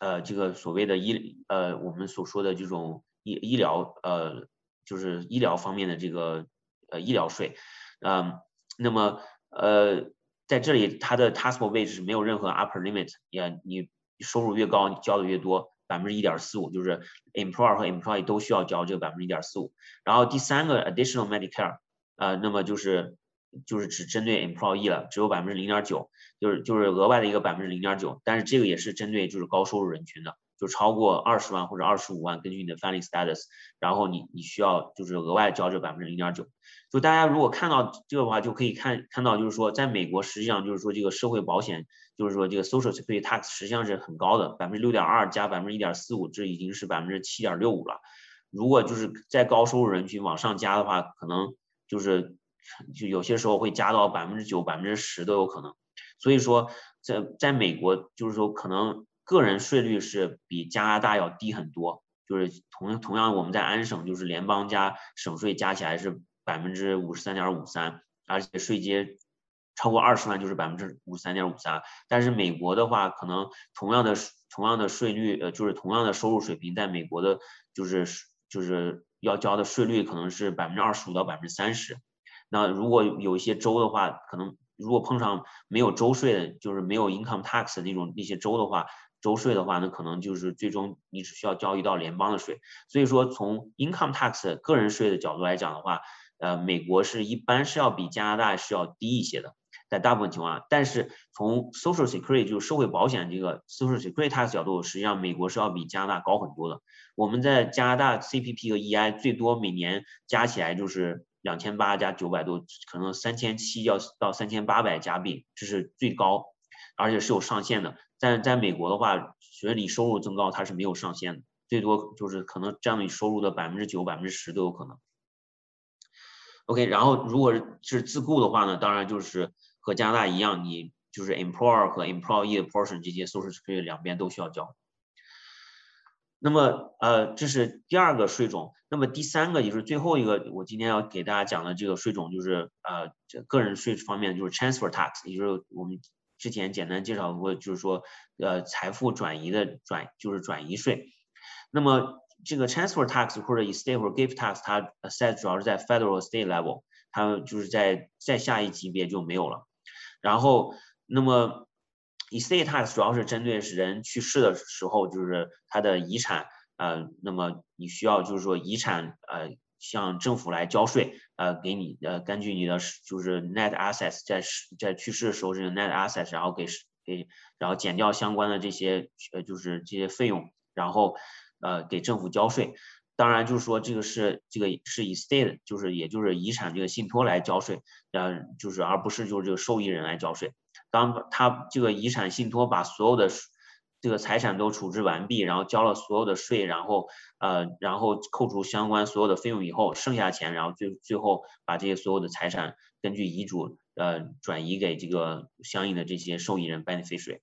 呃，这个所谓的医，呃，我们所说的这种医医疗，呃，就是医疗方面的这个，呃，医疗税，嗯，那么，呃，在这里它的 taxable wage 是没有任何 upper limit，也你收入越高，你交的越多，百分之一点四五，就是 employer 和 employee 都需要交这个百分之一点四五。然后第三个 additional Medicare，呃，那么就是。就是只针对 employee 了，只有百分之零点九，就是就是额外的一个百分之零点九，但是这个也是针对就是高收入人群的，就超过二十万或者二十五万，根据你的 family status，然后你你需要就是额外交这百分之零点九。就大家如果看到这个的话，就可以看看到就是说，在美国实际上就是说这个社会保险，就是说这个 social security tax 实际上是很高的，百分之六点二加百分之一点四五，这已经是百分之七点六五了。如果就是在高收入人群往上加的话，可能就是。就有些时候会加到百分之九、百分之十都有可能，所以说在在美国，就是说可能个人税率是比加拿大要低很多，就是同同样我们在安省，就是联邦加省税加起来是百分之五十三点五三，而且税阶超过二十万就是百分之五十三点五三，但是美国的话，可能同样的同样的税率，呃，就是同样的收入水平，在美国的，就是就是要交的税率可能是百分之二十五到百分之三十。那如果有一些州的话，可能如果碰上没有州税的，就是没有 income tax 的那种那些州的话，州税的话，那可能就是最终你只需要交一道联邦的税。所以说，从 income tax 个人税的角度来讲的话，呃，美国是一般是要比加拿大是要低一些的，在大部分情况。但是从 social security 就是社会保险这个 social security tax 角度，实际上美国是要比加拿大高很多的。我们在加拿大 CPP 和 EI 最多每年加起来就是。两千八加九百多，可能三千七要到三千八百加币，这是最高，而且是有上限的。但是在美国的话，随着你收入增高，它是没有上限的，最多就是可能占你收入的百分之九、百分之十都有可能。OK，然后如果是自雇的话呢，当然就是和加拿大一样，你就是 employer 和 employee 的 portion 这些 social security 两边都需要交。那么，呃，这是第二个税种。那么第三个也是最后一个，我今天要给大家讲的这个税种，就是呃，这个人税方面就是 transfer tax，也就是我们之前简单介绍过，就是说，呃，财富转移的转就是转移税。那么这个 transfer tax 或者 estate 或者 gift tax，它 set 主要是在 federal state level，它就是在在下一级别就没有了。然后，那么 estate tax 主要是针对是人去世的时候，就是他的遗产，呃，那么你需要就是说遗产，呃，向政府来交税，呃，给你，呃，根据你的就是 net assets 在在去世的时候这个 net assets，然后给给，然后减掉相关的这些，呃，就是这些费用，然后，呃，给政府交税。当然，就是说这个是这个是 estate，就是也就是遗产这个信托来交税，呃，就是而不是就是这个受益人来交税。当他这个遗产信托把所有的这个财产都处置完毕，然后交了所有的税，然后呃，然后扣除相关所有的费用以后，剩下钱，然后最最后把这些所有的财产根据遗嘱呃转移给这个相应的这些受益人 beneficiary。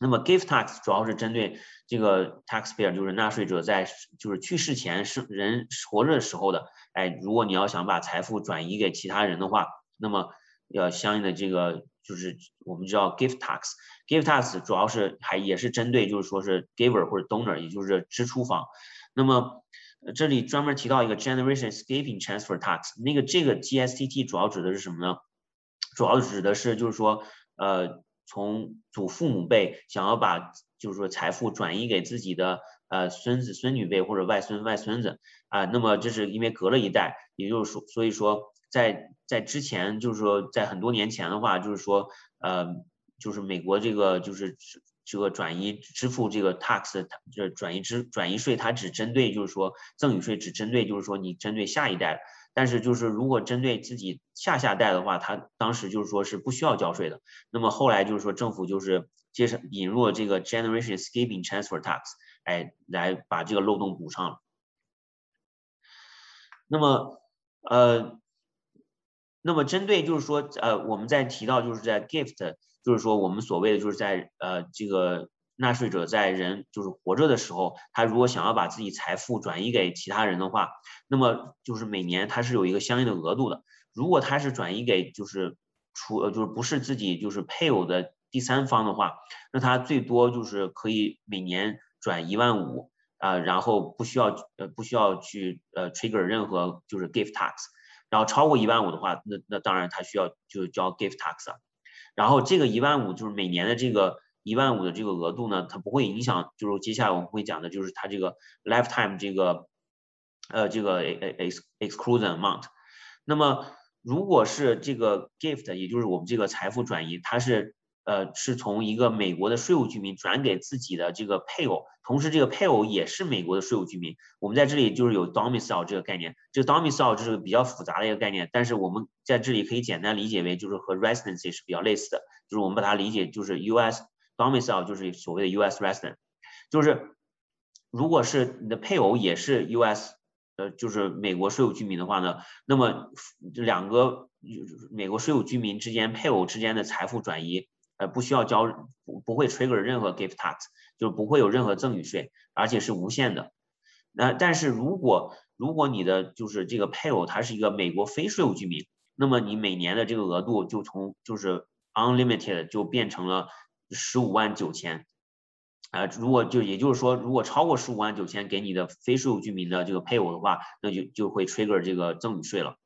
那么 gift tax 主要是针对这个 taxpayer，就是纳税者在就是去世前是人活着的时候的，哎，如果你要想把财富转移给其他人的话，那么要相应的这个就是我们叫 gift tax，gift tax 主要是还也是针对就是说是 giver 或者 donor，也就是支出方。那么这里专门提到一个 generation escaping transfer tax，那个这个 GSTT 主要指的是什么呢？主要指的是就是说呃。从祖父母辈想要把就是说财富转移给自己的呃孙子孙女辈或者外孙外孙子啊，那么这是因为隔了一代，也就是说，所以说在在之前就是说在很多年前的话，就是说呃就是美国这个就是这个转移支付这个 tax 这转移支转移税，它只针对就是说赠与税只针对就是说你针对下一代。但是就是如果针对自己下下代的话，他当时就是说是不需要交税的。那么后来就是说政府就是接上引入了这个 generation escaping transfer tax，哎，来把这个漏洞补上了。那么呃，那么针对就是说呃，我们在提到就是在 gift，就是说我们所谓的就是在呃这个。纳税者在人就是活着的时候，他如果想要把自己财富转移给其他人的话，那么就是每年他是有一个相应的额度的。如果他是转移给就是除呃就是不是自己就是配偶的第三方的话，那他最多就是可以每年转一万五啊，然后不需要呃不需要去呃 trigger 任何就是 gift tax，然后超过一万五的话，那那当然他需要就交 gift tax，然后这个一万五就是每年的这个。一万五的这个额度呢，它不会影响，就是接下来我们会讲的，就是它这个 lifetime 这个，呃，这个 ex exclusion amount。那么如果是这个 gift，也就是我们这个财富转移，它是呃是从一个美国的税务居民转给自己的这个配偶，同时这个配偶也是美国的税务居民。我们在这里就是有 domicile 这个概念，这个 domicile 这是个比较复杂的一个概念，但是我们在这里可以简单理解为就是和 residency 是比较类似的，就是我们把它理解就是 US。Domicile 就是所谓的 U.S. resident，就是如果是你的配偶也是 U.S. 呃，就是美国税务居民的话呢，那么两个美国税务居民之间配偶之间的财富转移，呃，不需要交不不会 trigger 任何 gift tax，就是不会有任何赠与税，而且是无限的。那但是如果如果你的就是这个配偶他是一个美国非税务居民，那么你每年的这个额度就从就是 unlimited 就变成了。十五万九千，啊，如果就也就是说，如果超过十五万九千给你的非税务居民的这个配偶的话，那就就会 trigger 这个赠与税了。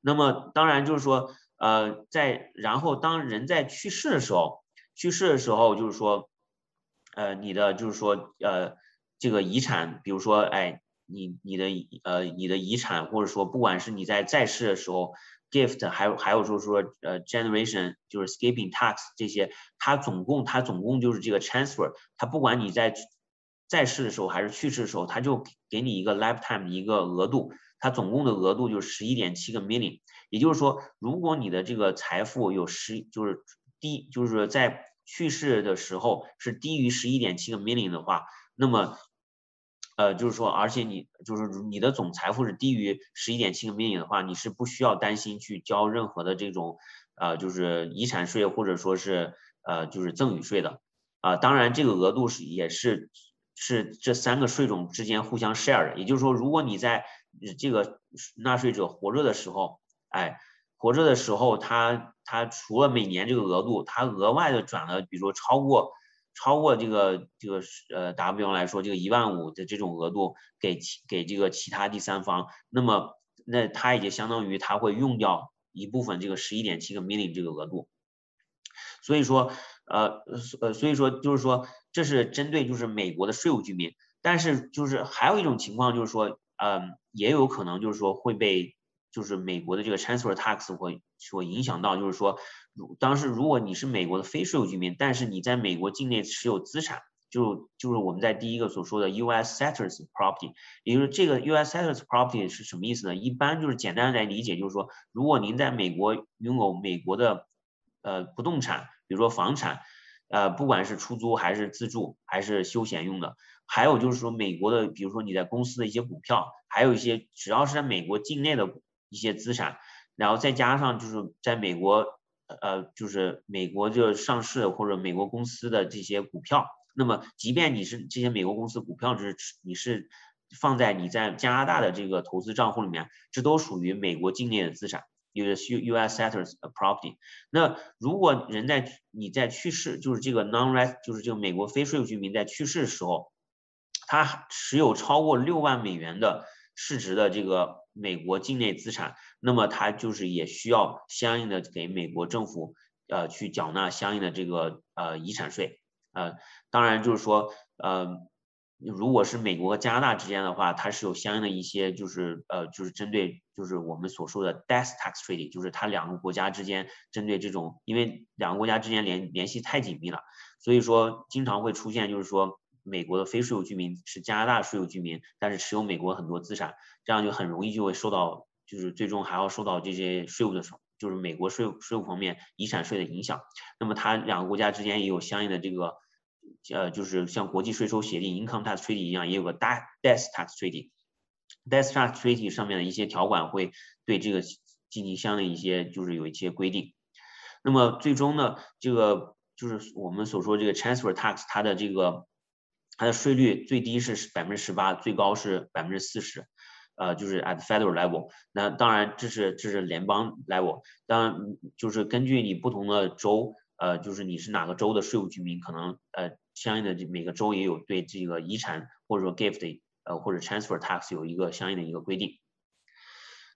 那么当然就是说，呃，在然后当人在去世的时候，去世的时候就是说，呃，你的就是说，呃，这个遗产，比如说，哎，你你的呃你的遗产，或者说不管是你在在世的时候。gift 还有还有就是说呃 generation 就是 skipping tax 这些，它总共它总共就是这个 transfer，它不管你在在世的时候还是去世的时候，它就给你一个 lifetime 一个额度，它总共的额度就是十一点七个 million，也就是说，如果你的这个财富有十就是低就是在去世的时候是低于十一点七个 million 的话，那么呃，就是说，而且你就是你的总财富是低于十一点七个 million 的话，你是不需要担心去交任何的这种呃，就是遗产税或者说是呃，就是赠与税的啊。当然，这个额度是也是是这三个税种之间互相 share 的。也就是说，如果你在这个纳税者活着的时候，哎，活着的时候，他他除了每年这个额度，他额外的转了，比如说超过。超过这个这个呃打个比方来说，这个一万五的这种额度给给这个其他第三方，那么那它也就相当于它会用掉一部分这个十一点七个 million 这个额度。所以说，呃呃，所以说就是说，这是针对就是美国的税务居民，但是就是还有一种情况就是说，嗯，也有可能就是说会被就是美国的这个 transfer tax 会所影响到，就是说，当时如果你是美国的非税务居民，但是你在美国境内持有资产。就就是我们在第一个所说的 U.S. settlers property，也就是这个 U.S. settlers property 是什么意思呢？一般就是简单来理解，就是说，如果您在美国拥有美国的呃不动产，比如说房产，呃，不管是出租还是自住还是休闲用的，还有就是说美国的，比如说你在公司的一些股票，还有一些只要是在美国境内的一些资产，然后再加上就是在美国呃就是美国就上市或者美国公司的这些股票。那么，即便你是这些美国公司股票，是你是放在你在加拿大的这个投资账户里面，这都属于美国境内的资产，就是 U U S settlers property。那如果人在你在去世，就是这个 non res，就是这个美国非税务居民在去世的时候，他持有超过六万美元的市值的这个美国境内资产，那么他就是也需要相应的给美国政府呃去缴纳相应的这个呃遗产税。呃，当然就是说，呃，如果是美国和加拿大之间的话，它是有相应的一些，就是呃，就是针对就是我们所说的 death tax treaty，就是它两个国家之间针对这种，因为两个国家之间联联系太紧密了，所以说经常会出现就是说，美国的非税务居民是加拿大税务居民，但是持有美国很多资产，这样就很容易就会受到，就是最终还要受到这些税务的时候。就是美国税务税务方面遗产税的影响，那么它两个国家之间也有相应的这个，呃，就是像国际税收协定 （Income Tax Treaty） 一样，也有个 Death Tax Treaty。Death Tax Treaty 上面的一些条款会对这个进行相应一些，就是有一些规定。那么最终呢，这个就是我们所说这个 Transfer Tax，它的这个它的税率最低是百分之十八，最高是百分之四十。呃，就是 at federal level，那当然这是这是联邦 level，当然就是根据你不同的州，呃，就是你是哪个州的税务居民，可能呃相应的这每个州也有对这个遗产或者说 gift，呃或者 transfer tax 有一个相应的一个规定。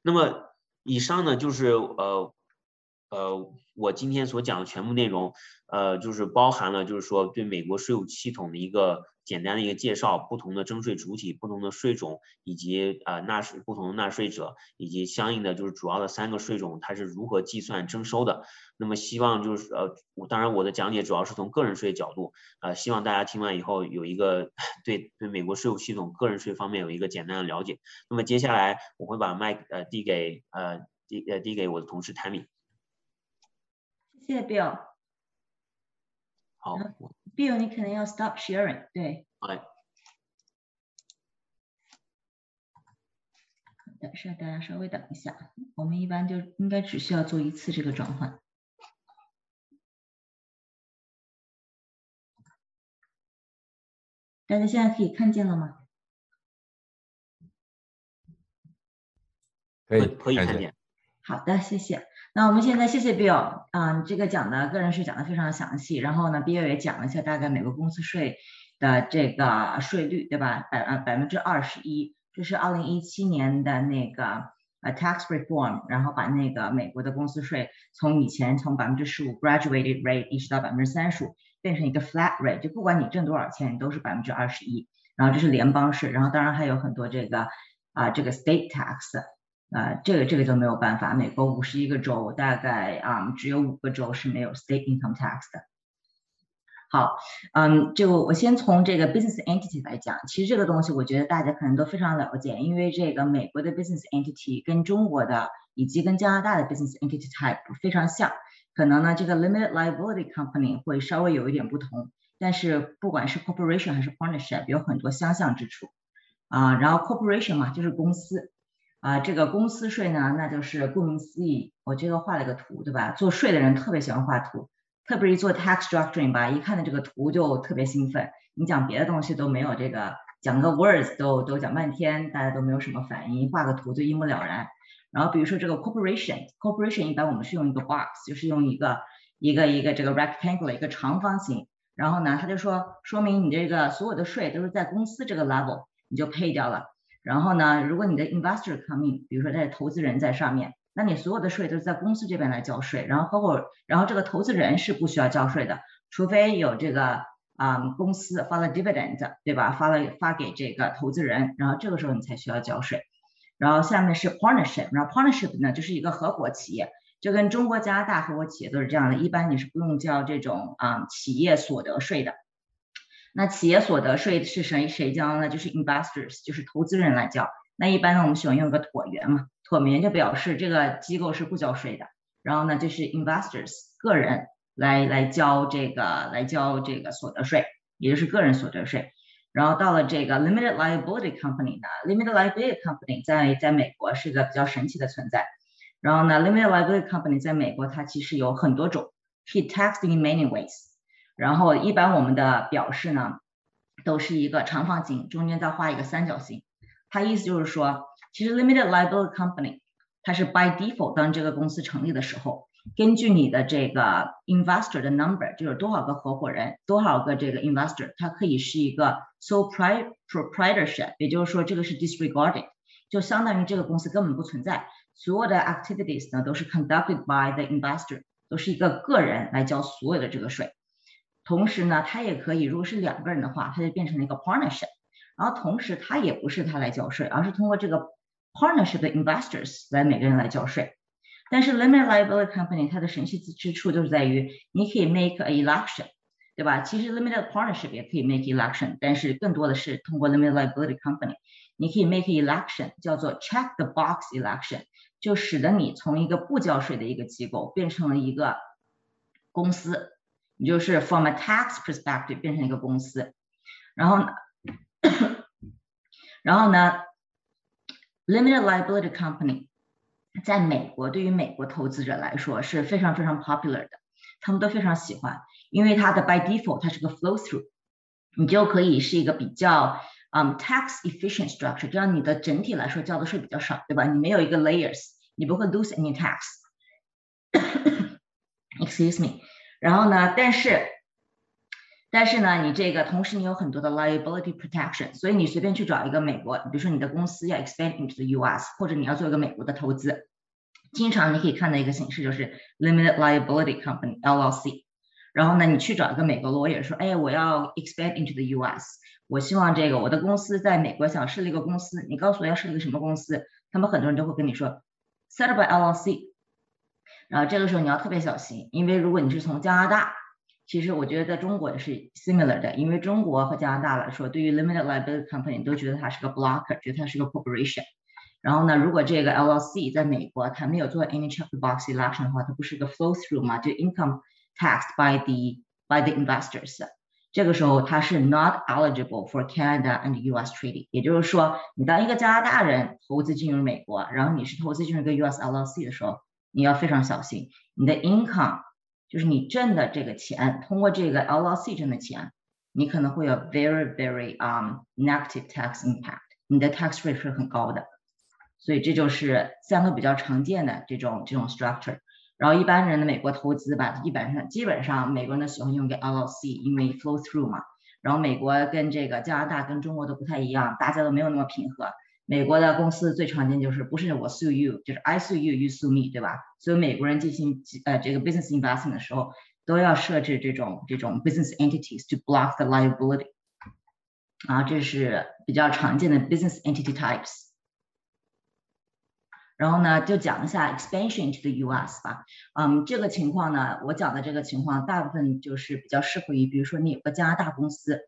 那么以上呢就是呃呃我今天所讲的全部内容，呃就是包含了就是说对美国税务系统的一个。简单的一个介绍，不同的征税主体、不同的税种，以及呃纳税不同的纳税者，以及相应的就是主要的三个税种，它是如何计算征收的。那么希望就是呃，当然我的讲解主要是从个人税角度，呃，希望大家听完以后有一个 对对美国税务系统个人税方面有一个简单的了解。那么接下来我会把麦呃递给呃递呃递给我的同事 Tammy。谢谢 Bill。好。Bill，你可能要 stop sharing，对。哎。好的，是大家稍微等一下，我们一般就应该只需要做一次这个转换。大家现在可以看见了吗？可以，可以看见。好的，谢谢。那我们现在谢谢 Bill，嗯，这个讲的个人税讲的非常详细，然后呢，Bill 也讲了一下大概美国公司税的这个税率，对吧？百呃百分之二十一，这是二零一七年的那个呃 tax reform，然后把那个美国的公司税从以前从百分之十五 graduated rate 一直到百分之三十五，变成一个 flat rate，就不管你挣多少钱，你都是百分之二十一，然后这是联邦税，然后当然还有很多这个啊这个 state tax。啊，这个这个就没有办法。美国五十一个州，大概啊只有五个州是没有 state income tax 的。好，嗯，就我先从这个 business entity 来讲，其实这个东西我觉得大家可能都非常了解，因为这个美国的 business entity 跟中国的以及跟加拿大的 business entity type 非常像，可能呢这个 limited liability company 会稍微有一点不同，但是不管是 corporation 还是 partnership 有很多相像之处啊。然后 corporation 嘛就是公司。啊，这个公司税呢，那就是顾名思义，我这个画了个图，对吧？做税的人特别喜欢画图，特别是做 tax structuring 吧，一看到这个图就特别兴奋。你讲别的东西都没有这个，讲个 words 都都讲半天，大家都没有什么反应，画个图就一目了然。然后比如说这个 corporation，corporation 一般我们是用一个 box，就是用一个一个一个这个 rectangle 一个长方形，然后呢，他就说说明你这个所有的税都是在公司这个 level，你就 pay 掉了。然后呢，如果你的 investor coming，比如说在投资人在上面，那你所有的税都是在公司这边来交税，然后合伙，然后这个投资人是不需要交税的，除非有这个啊公司发了 dividend，对吧？发了发给这个投资人，然后这个时候你才需要交税。然后下面是 partnership，然后 partnership 呢就是一个合伙企业，就跟中国、加拿大合伙企业都是这样的，一般你是不用交这种啊企业所得税的。那企业所得税是谁谁交呢？就是 investors，就是投资人来交。那一般呢我们喜欢用个椭圆嘛，椭圆就表示这个机构是不交税的。然后呢就是 investors 个人来来交这个来交这个所得税，也就是个人所得税。然后到了这个 limited liability company 呢，limited liability company 在在美国是个比较神奇的存在。然后呢，limited liability company 在美国它其实有很多种，he taxed in many ways。然后一般我们的表示呢，都是一个长方形，中间再画一个三角形。它意思就是说，其实 limited liability company 它是 by default 当这个公司成立的时候。根据你的这个 investor 的 number，就是多少个合伙人，多少个这个 investor，它可以是一个 sole proprietorship，也就是说这个是 disregarded，就相当于这个公司根本不存在，所有的 activities 呢都是 conducted by the investor，都是一个个人来交所有的这个税。同时呢，它也可以，如果是两个人的话，它就变成了一个 partnership，然后同时它也不是他来交税，而是通过这个 partnership 的 investors 来每个人来交税。但是 limited liability company 它的神奇之处就是在于，你可以 make a election，对吧？其实 limited partnership 也可以 make election，但是更多的是通过 limited liability company，你可以 make election，叫做 check the box election，就使得你从一个不交税的一个机构变成了一个公司，你就是 from a tax perspective 变成一个公司，然后，然后呢，limited liability company。在美国，对于美国投资者来说是非常非常 popular 的，他们都非常喜欢，因为它的 by default 它是个 flow through，你就可以是一个比较嗯 tax efficient structure，这样你的整体来说交的税比较少，对吧？你没有一个 layers，你不会 lose any tax。Excuse me。 然后呢，但是但是呢，你这个同时你有很多的 liability protection，所以你随便去找一个美国，比如说你的公司要 expand into the U.S.，或者你要做一个美国的投资，经常你可以看到一个形式就是 limited liability company LLC。然后呢，你去找一个美国 lawyer 说，哎，我要 expand into the U.S.，我希望这个我的公司在美国想设立一个公司，你告诉我要设立一个什么公司，他们很多人都会跟你说 set up LLC。然后这个时候你要特别小心，因为如果你是从加拿大。其实我觉得在中国也是 similar 的，因为中国和加拿大来说，对于 limited liability company 都觉得它是个 blocker，觉得它是个 corporation。然后呢，如果这个 LLC 在美国它没有做 any check box election 的话，它不是个 flow through 嘛，就 income taxed by the by the investors。这个时候它是 not eligible for Canada and U.S. treaty。也就是说，你当一个加拿大人投资进入美国，然后你是投资进入一个 U.S. LLC 的时候，你要非常小心，你的 income。就是你挣的这个钱，通过这个 LLC 挣的钱，你可能会有 very very um negative tax impact，你的 tax rate 是很高的。所以这就是三个比较常见的这种这种 structure。然后一般人的美国投资吧，基本上基本上美国人都喜欢用个 LLC，因为 flow through 嘛。然后美国跟这个加拿大跟中国都不太一样，大家都没有那么平和。美国的公司最常见就是不是我 sue you，就是 I sue you，you sue me，对吧？所以美国人进行呃这个 business investment 的时候，都要设置这种这种 business entities to block the liability。啊，这是比较常见的 business entity types。然后呢，就讲一下 expansion to the U.S. 吧。嗯，这个情况呢，我讲的这个情况大部分就是比较适合于，比如说你有个加拿大公司。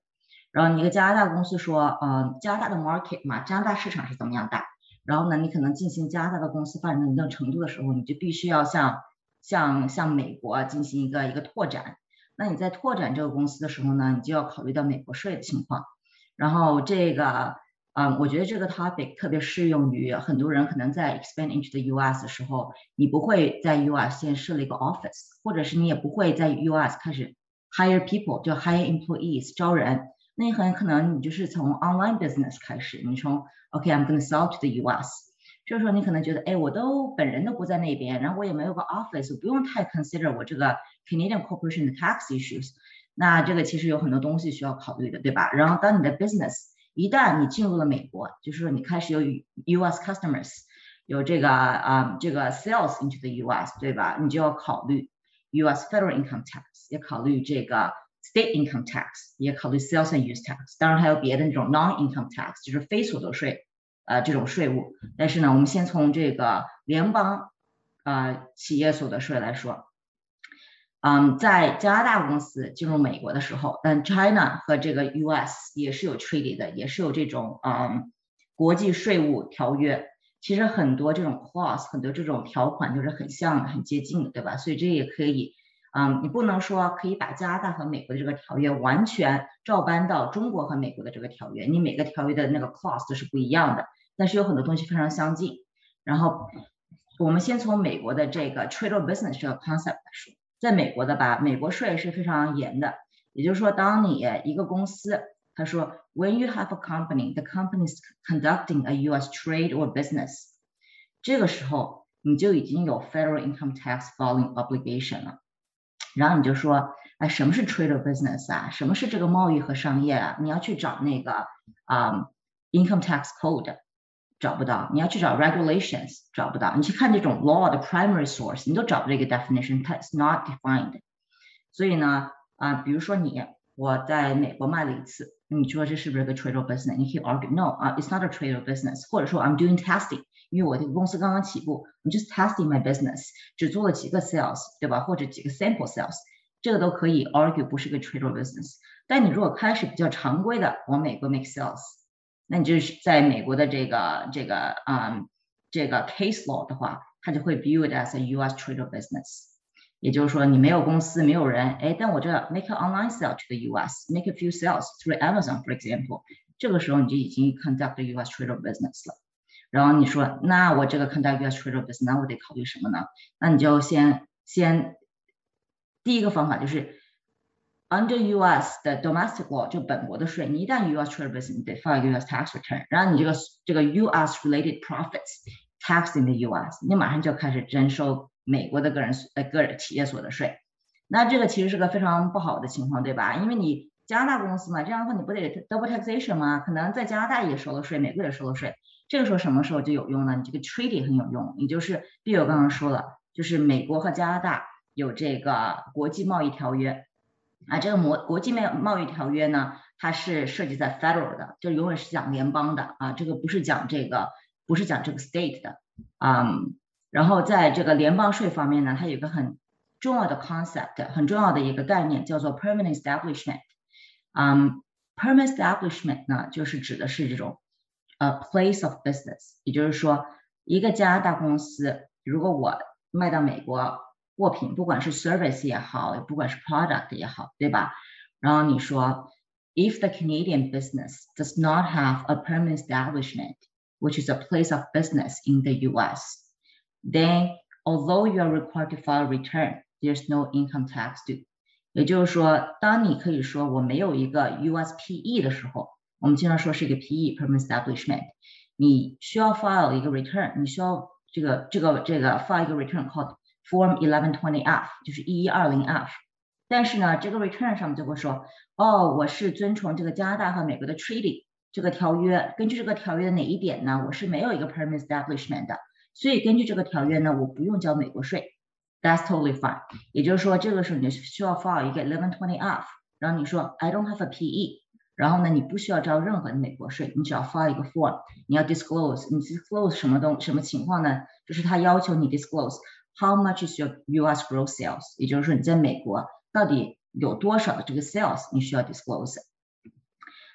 然后你一个加拿大公司说，呃，加拿大的 market 嘛，加拿大市场是怎么样大？然后呢，你可能进行加拿大的公司发展到一定程度的时候，你就必须要向向向美国进行一个一个拓展。那你在拓展这个公司的时候呢，你就要考虑到美国税的情况。然后这个，嗯，我觉得这个 topic 特别适用于很多人可能在 expand into the U.S. 的时候，你不会在 U.S. 先设立一个 office，或者是你也不会在 U.S. 开始 hire people，就 hire employees 招人。那很可能你就是从 online business 开始，你从 OK，I'm gonna sell to the US，这个时候你可能觉得，哎，我都本人都不在那边，然后我也没有个 office，不用太 consider 我这个 Canadian corporation 的 tax issues，那这个其实有很多东西需要考虑的，对吧？然后当你的 business 一旦你进入了美国，就是说你开始有 U.S. customers，有这个啊这个 sales into the U.S. 对吧？你就要考虑 U.S. federal income tax，也考虑这个 state income tax，也考虑 sales and use tax。当然还有别的那种 non-income tax，就是非所得税，呃这种税务。但是呢，我们先从这个联邦啊企业所得税来说。嗯，在加拿大公司进入美国的时候，但 China 和这个 US 也是有 treaty 的，也是有这种嗯国际税务条约。其实很多这种 clause，很多这种条款就是很像的、很接近的，对吧？所以这也可以，嗯，你不能说可以把加拿大和美国的这个条约完全照搬到中国和美国的这个条约，你每个条约的那个 clause 是不一样的，但是有很多东西非常相近。然后我们先从美国的这个 trade or business 这个 concept 来说。在美国的吧，美国税是非常严的。也就是说，当你一个公司，他说，When you have a company, the company is conducting a U.S. trade or business，这个时候你就已经有 federal income tax filing obligation 了。然后你就说，哎，什么是 trade or business 啊？什么是这个贸易和商业啊？你要去找那个啊 income tax code。找不到，你要去找 regulations 找不到，你去看这种 law 的 primary source，你都找不到一个 definition，它 is not defined。所以呢，啊，比如说你我在美国卖了一次，你说这是不是个 trade or business？你可以 argue no 啊，it's not a trade or business。或者说 I'm doing testing， 因为我这个公司刚刚起步，I'm just testing my business，只做了几个 sales，对吧？或者几个 sample sales，这个都可以 argue 不是个 trade or business。但你如果开始比较常规的往美国 make sales。那你就是在美国的这个这个啊这个 case law 的话，它就会 view it as a U.S. trade or business。也就是说，你没有公司，没有人，哎，但我这 make an online sale to the U.S.，make a few sales through Amazon，for example，这个时候你就已经 conduct a U.S. trade or business 了。 然后你说，那我这个 conduct your trade or business，那我得考虑什么呢？那你就先先第一个方法就是。Under U.S. 的 domestic law 就本国的税，你一旦 U.S. trade business，你得 file U.S. tax return，然后你这个这个 U.S. related profits tax in the U.S.，你马上就开始征收美国的个人呃个人企业所得税。那这个其实是个非常不好的情况，对吧？因为你加拿大公司嘛，这样的话你不得 double taxation 吗？可能在加拿大也收了税，美国也收了税。这个时候什么时候就有用呢？你这个 treaty 很有用，你就是，比如我刚刚说了，就是美国和加拿大有这个国际贸易条约。啊，这个国国际贸贸易条约呢，它是涉及在 federal 的，就永远是讲联邦的啊，这个不是讲这个，不是讲这个 state 的，嗯，然后在这个联邦税方面呢，它有一个很重要的 concept，很重要的一个概念叫做 permanent establishment，嗯，permanent establishment 呢，就是指的是这种 呃 place of business，也就是说，一个加拿大公司如果我卖到美国。货品，不管是 service 也好，不管是 product 也好，对吧？然后你说，if the Canadian business does not have a permanent establishment, which is a place of business in the U.S., then although you are required to file a return, there's no income tax due。也就是说，当你可以说我没有一个 USPE 的时候， 我们经常说是一个 PE permanent establishment，你需要 file 一个 return，你需要这个这个这个 file 一个 return called Form 1120F 就是一一二零 F，但是呢，这个 return 上面就会说，哦，我是遵从这个加拿大和美国的 treaty 这个条约，根据这个条约的哪一点呢？我是没有一个 permanent establishment 的，所以根据这个条约呢，我不用交美国税。That's totally fine。也就是说，这个时候你需要 file 一个 1120F，然后你说 I don't have a PE， 然后呢，你不需要交任何的美国税，你只要 file 一个 form，你要 disclose，你 disclose 什么东什么情况呢？就是他要求你 disclose。How much is your U.S. gross sales？也就是说你在美国到底有多少的这个 sales 你需要 disclose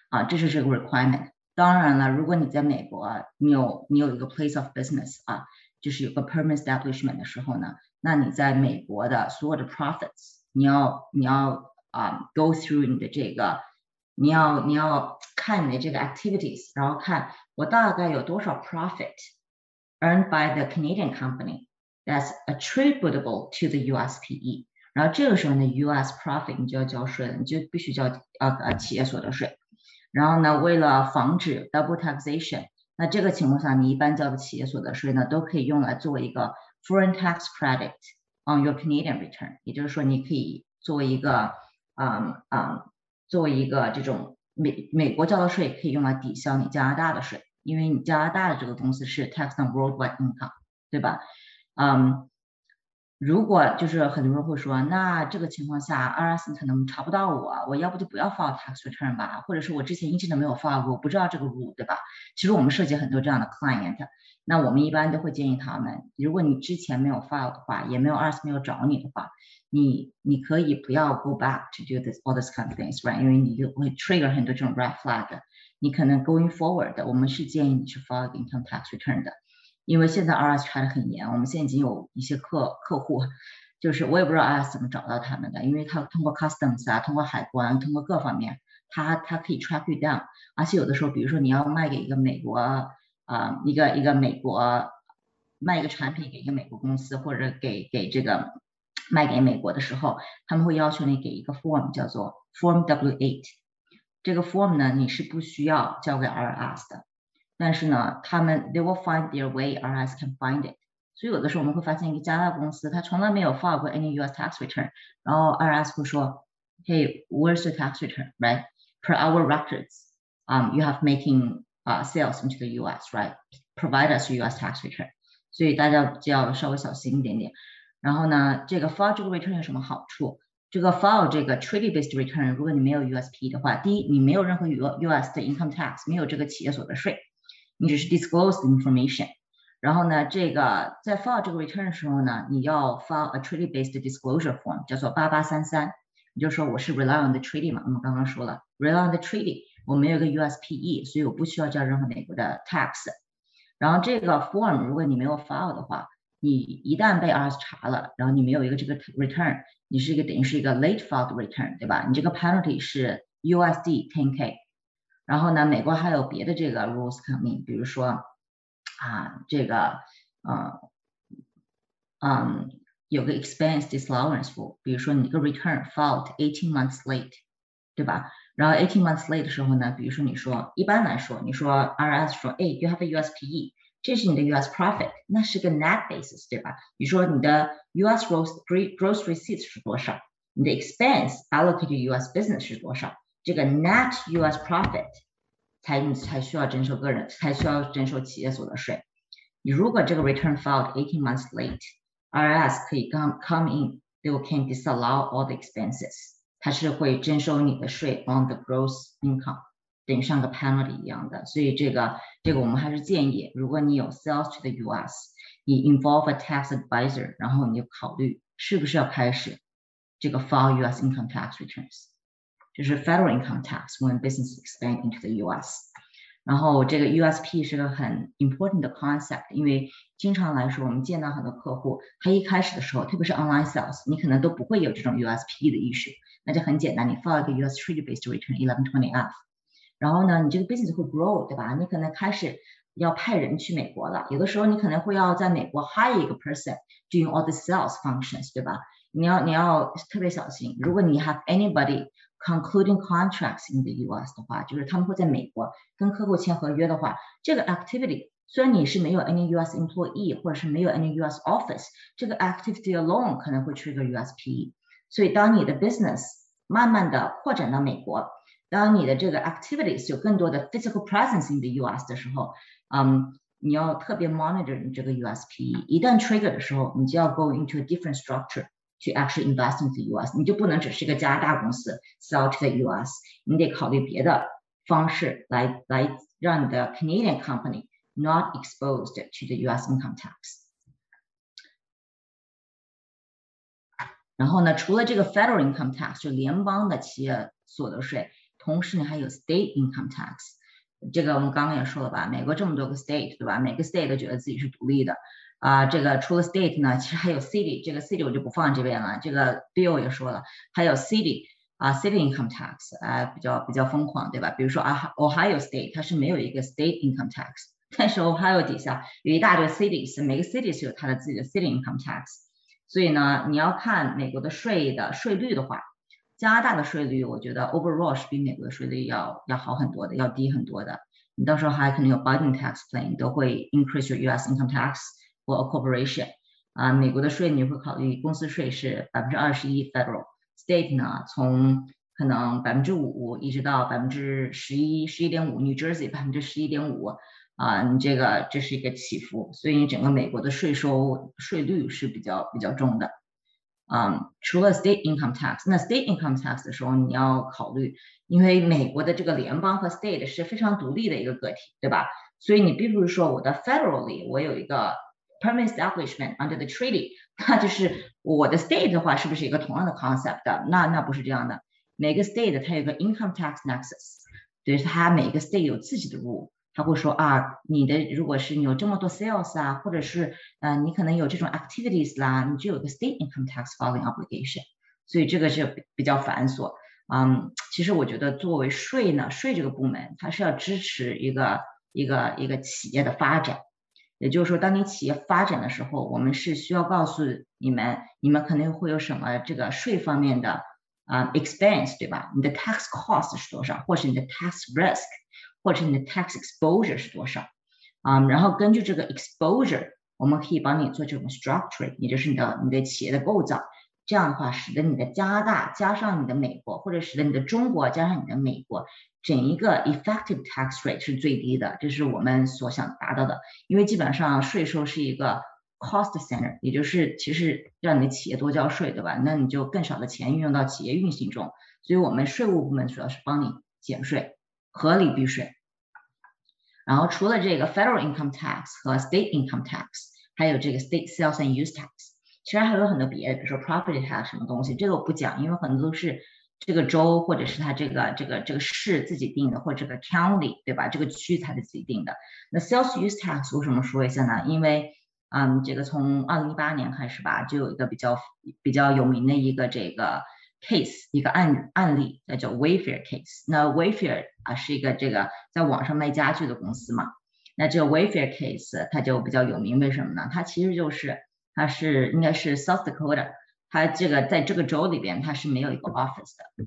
啊，这是这个 requirement。当然了，如果你在美国你有你有一个 place of business 啊，就是有个 permanent establishment 的时候呢，那你在美国的所有的 profits 你要你要啊 go through 你的这个 你要你要看你的这个 activities，然后看我大概有多少 profit earned by the Canadian company。that's attributable to the USPE。然后这个时候呢，US profit 你就要交税了，你就必须交呃呃企业所得税。然后呢，为了防止 double taxation，那这个情况下，你一般交的企业所得税呢，都可以用来作为一个 foreign tax credit on your Canadian return。也就是说，你可以作为一个嗯嗯， 作为一个这种美美国交的税可以用来抵消你加拿大的税，因为你加拿大的这个公司是 tax on worldwide income，对吧？嗯。如果就是很多人会说，那这个情况下，IRS 可能查不到我，我要不就不要 file tax return 吧，或者是我之前一直都没有 file 过，我不知道这个 rule，对吧？其实我们涉及很多这样的 client，那我们一般都会建议他们，如果你之前没有 file 的话，也没有 IRS 没有找你的话，你你可以不要 go back to do this all these kind of things，right？因为你就会 trigger 很多这种 red flag，你可能 going forward，我们是建议你去 file income tax return 的。因为现在 RS 查的很严，我们现在已经有一些客客户，就是我也不知道 RS 怎么找到他们的，因为他通过 Customs 啊，通过海关，通过各方面，他他可以 track you down，而且有的时候，比如说你要卖给一个美国啊，一个一个美国卖一个产品给一个美国公司，或者给给这个卖给美国的时候，他们会要求你给一个 form 叫做 Form W8，这个 form 呢，你是不需要交给 RS 的。但是呢，他们 they will find their way, IRS can find it。所以有的时候我们会发现一个加拿大公司，他从来没有 file 过 any US tax return，然后 IRS 会说，Hey, where's your tax return, right? Per our records, um, you have making uh sales into the US, right? Provide us US tax return。所以大家就要稍微小心一点点。然后呢，这个 file 这个 return 有什么好处？这个 file 这个 treaty-based return，如果你没有 USP 的话，第一，你没有任何 US 的 income tax，没有这个企业所得税。 你只是 disclose the information，然后呢，这个在 file 这个 return 的时候呢，你要 file a treaty-based disclosure form，叫做八八三三。你就说我是 rely on the treaty 嘛，我们刚刚说了 rely on the treaty，我没有个 USPE，所以我不需要交任何美国的 tax。然后这个 form 如果你没有 file 的话，你一旦被 IRS 查了，然后你没有一个这个 return，你是一个等于是一个 late filed return，对吧？你这个 penalty 是 USD 10k。 然后呢，美国还有别的这个 rules coming，比如说啊，这个嗯嗯有个 expense disallowance rule，比如说你这个 return filed eighteen months late，对吧？然后 eighteen months late 的时候呢，比如说你说一般来说，你说 IRS 说，哎，you have a USPE，这是你的 US profit，那是个 net basis，对吧？你说你的 US gross gross receipts 是多少？你的 expense allocated US business 是多少？ 这个 net U.S. profit 才你才需要征收个人才需要征收企业所得税。你如果这个 return filed eighteen months late，IRS 可以 come come in，they can disallow all the expenses，它是会征收你的税 on the gross income，等于像个 penalty 一样的。所以这个这个我们还是建议，如果你有 sales to the U.S.，你 involve a tax advisor，然后你就考虑是不是要开始这个 file U.S. income tax returns。 就是 federal income tax when business expand into the U.S. 然后这个 USP 是个很 important 的 concept，因为经常来说，我们见到很多客户，他一开始的时候，特别是 online sales，你可能都不会有这种 USP 的意识，那就很简单，你 file 一个 US treaty-based return 1120F，然后呢，你这个 business 会 grow，对吧？你可能开始要派人去美国了，有的时候你可能会要在美国 hire 一个 person doing all the sales functions，对吧？你要你要特别小心，如果你 have anybody concluding contracts in the U.S. 的话，就是他们会在美国跟客户签合约的话，这个 activity 虽然你是没有 any U.S. employee 或者是没有 any U.S. office，这个 activity alone 可能会 trigger USP。所以当你的 business 慢慢的扩展到美国，当你的这个 activities 有更多的 physical presence in the U.S. 的时候，嗯，你要特别 monitor 你这个 USP。一旦 trigger 的时候，你就要 go into a different structure。 去 actually invest in the U.S.，你就不能只是一个加拿大公司 sell to the U.S.，你得考虑别的方式来来让你的 Canadian company not exposed to the U.S. income tax。然后呢，除了这个 federal income tax 就联邦的企业所得税，同时呢还有 state income tax。这个我们刚刚也说了吧，美国这么多个 state，对吧？每个 state 都觉得自己是独立的。 啊，这个除了 state 呢，其实还有 city，这个 city 我就不放这边了。这个 bill 也说了，还有 city 啊，city income tax 啊，比较比较疯狂，对吧？比如说啊，Ohio state 它是没有一个 state income tax，但是 Ohio 底下有一大堆 cities，每个 cities 有它的自己的 city income tax。所以呢，你要看美国的税的税率的话，加拿大的税率我觉得 overall 是比美国的税率要要好很多的，要低很多的。你到时候还可能有 Biden tax plan 都会 increase your U.S. income tax。或 corporation 啊，美国的税你会考虑公司税是百分之二十一，federal state 呢从可能百分之五一直到百分之十一、十一点五，New Jersey 百分之十一点五啊，你这个这是一个起伏，所以你整个美国的税收税率是比较比较重的。嗯，除了 state income tax，那 state income tax 的时候你要考虑，因为美国的这个联邦和 state 是非常独立的一个个体，对吧？所以你并不是说我的 federally 我有一个 permanent establishment under the treaty，那就是我的 state 的话是不是一个同样的 concept？那那不是这样的，每个 state 它有个 income tax nexus，对，它每个 state 有自己的 rule。他会说啊，你的如果是你有这么多 sales 啊，或者是呃你可能有这种 activities 啦，你就有个 state income tax filing obligation，所以这个是比较繁琐。嗯，其实我觉得作为税呢，税这个部门它是要支持一个一个一个企业的发展，也就是说，当你企业发展的时候，我们是需要告诉你们，你们可能会有什么这个税方面的啊 expense，对吧？你的 tax cost 是多少，或是你的 tax risk。或者你的 tax exposure 是多少啊？然后根据这个 exposure，我们可以帮你做这种 structure，也就是你的你的企业的构造。这样的话，使得你的加拿大加上你的美国，或者使得你的中国加上你的美国，整一个 effective tax rate 是最低的。这是我们所想达到的。因为基本上税收是一个 cost center，也就是其实让你的企业多交税，对吧？那你就更少的钱运用到企业运行中。所以我们税务部门主要是帮你减税。合理避税，然后除了这个 federal income tax 和 state income tax，还有这个 state sales and use tax，其实还有很多别的，比如说 property tax 什么东西，这个我不讲，因为很多都是这个州或者是它这个这个这个市自己定的，或者这个 county 对吧？这个区才是自己定的。那 sales use tax 为什么说一下呢？因为嗯，这个从二零一八年开始吧，就有一个比较比较有名的一个这个。case 一个案案例，那叫 Wayfair case。那 Wayfair 啊是一个这个在网上卖家具的公司嘛。那这个 Wayfair case 它就比较有名，为什么呢？它其实就是它是应该是 South Dakota，它这个在这个州里边它是没有一个 office 的，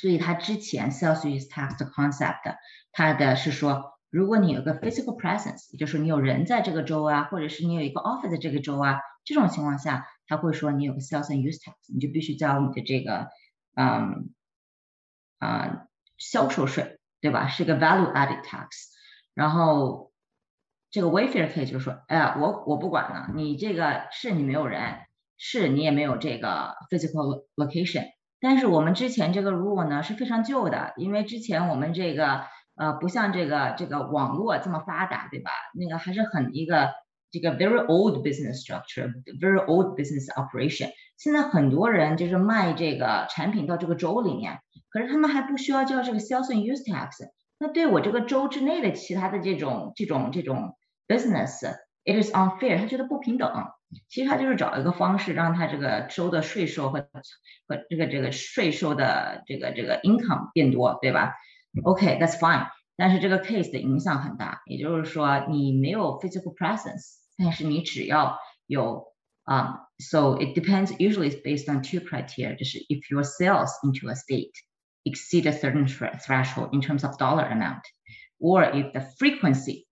所以它之前 sales use tax 的 concept，它的是说，如果你有个 physical presence，也就是你有人在这个州啊，或者是你有一个 office 在这个州啊，这种情况下。他会说你有个 sales and use tax，你就必须交你的这个，嗯，啊，销售税，对吧？是个 value added tax。然后这个 Wayfair 可以就是说，哎呀，我我不管了，你这个是你没有人，是你也没有这个 physical location。但是我们之前这个 rule 呢是非常旧的，因为之前我们这个呃不像这个这个网络这么发达，对吧？那个还是很一个。这个 very old business structure, very old business operation。现在很多人就是卖这个产品到这个州里面，可是他们还不需要交这个 sales and use tax。那对我这个州之内的其他的这种这种这种 business，it is unfair，他觉得不平等。其实他就是找一个方式，让他这个州的税收和和这个这个税收的这个这个 income 变多，对吧？OK，that's fine。但是这个 case 的影响很大，也就是说你没有 physical presence。但是你只要有啊、um,，so it depends. Usually, it's based on two criteria. 就是 if your sales into a state exceed a certain threshold in terms of dollar amount, or if the frequency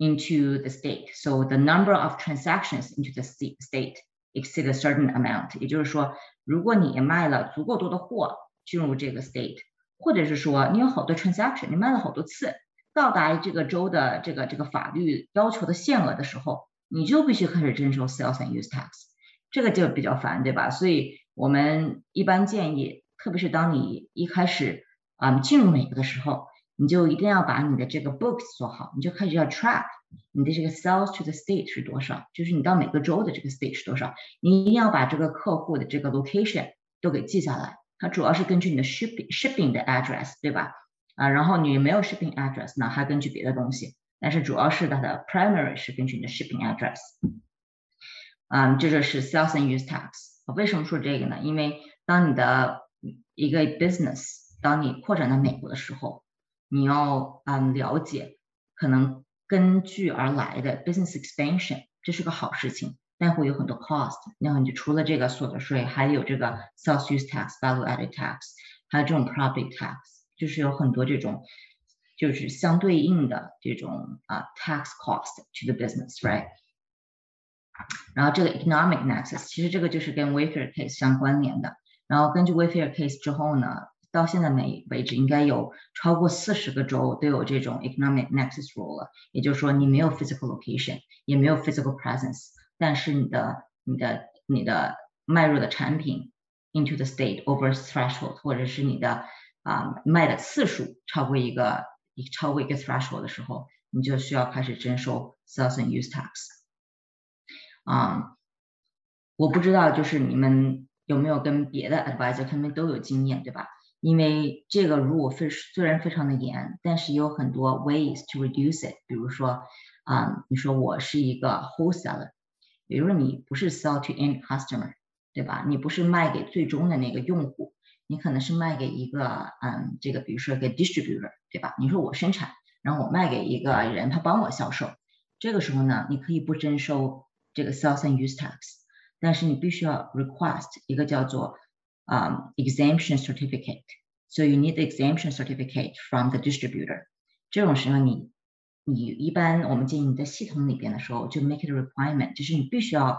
into the state, so the number of transactions into the state exceed a certain amount. 也就是说，如果你卖了足够多的货进入这个 state，或者是说你有好多 transaction，你卖了好多次，到达这个州的这个这个法律要求的限额的时候，你就必须开始征收 sales and use tax，这个就比较烦，对吧？所以我们一般建议，特别是当你一开始啊进入美国的时候， 你就一定要把你的这个 books 做好，你就开始要 track 你的这个 sales to the state 是多少，就是你到每个州的这个 state 是多少，你一定要把这个客户的这个 location 都给记下来。它主要是根据你的 shipping shipping 的 address，对吧？啊，然后你没有 shipping address 呢，还根据别的东西。但是主要是它的 primary 是根据你的 shipping address，嗯，这就是 sales and use tax。为什么说这个呢？因为当你的一个 business 当你扩展到美国的时候，你要嗯了解可能根据而来的 business expansion，这是个好事情，但会有很多 cost。然后你就除了这个所得税，还有这个 sales use tax、value added tax，还有这种 property tax，就是有很多这种。就是相对应的这种啊 tax cost to the business，right？然后这个 economic nexus，其实这个就是跟 Wayfair case 相关联的。然后根据 Wayfair case 之后呢， 到现在为为止，应该有超过四十个州都有这种 economic nexus rule 了。也就是说，你没有 physical location，也没有 physical presence，但是你的、你的、你的卖入的产品 into the state over threshold，或者是你的啊卖的次数超过一个超过一个 threshold 的时候，你就需要开始征收 sales and use tax。啊，我不知道就是你们。有没有跟别的 advisor 他们都有经验，对吧？因为这个 rule 非虽然非常的严，但是有很多 ways to reduce it。比如说，啊，你说我是一个 wholesaler，比如说你不是 sell to end customer，对吧？你不是卖给最终的那个用户，你可能是卖给一个，嗯，这个比如说一个 distributor，对吧？你说我生产，然后我卖给一个人，他帮我销售，这个时候呢，你可以不征收这个 sales and use tax。但是你必须要 request 一个叫做 啊 exemption certificate，所以 you need the exemption certificate from the distributor。这种时候你你一般我们建议你在系统里边的时候就 make it a requirement，就是你必须要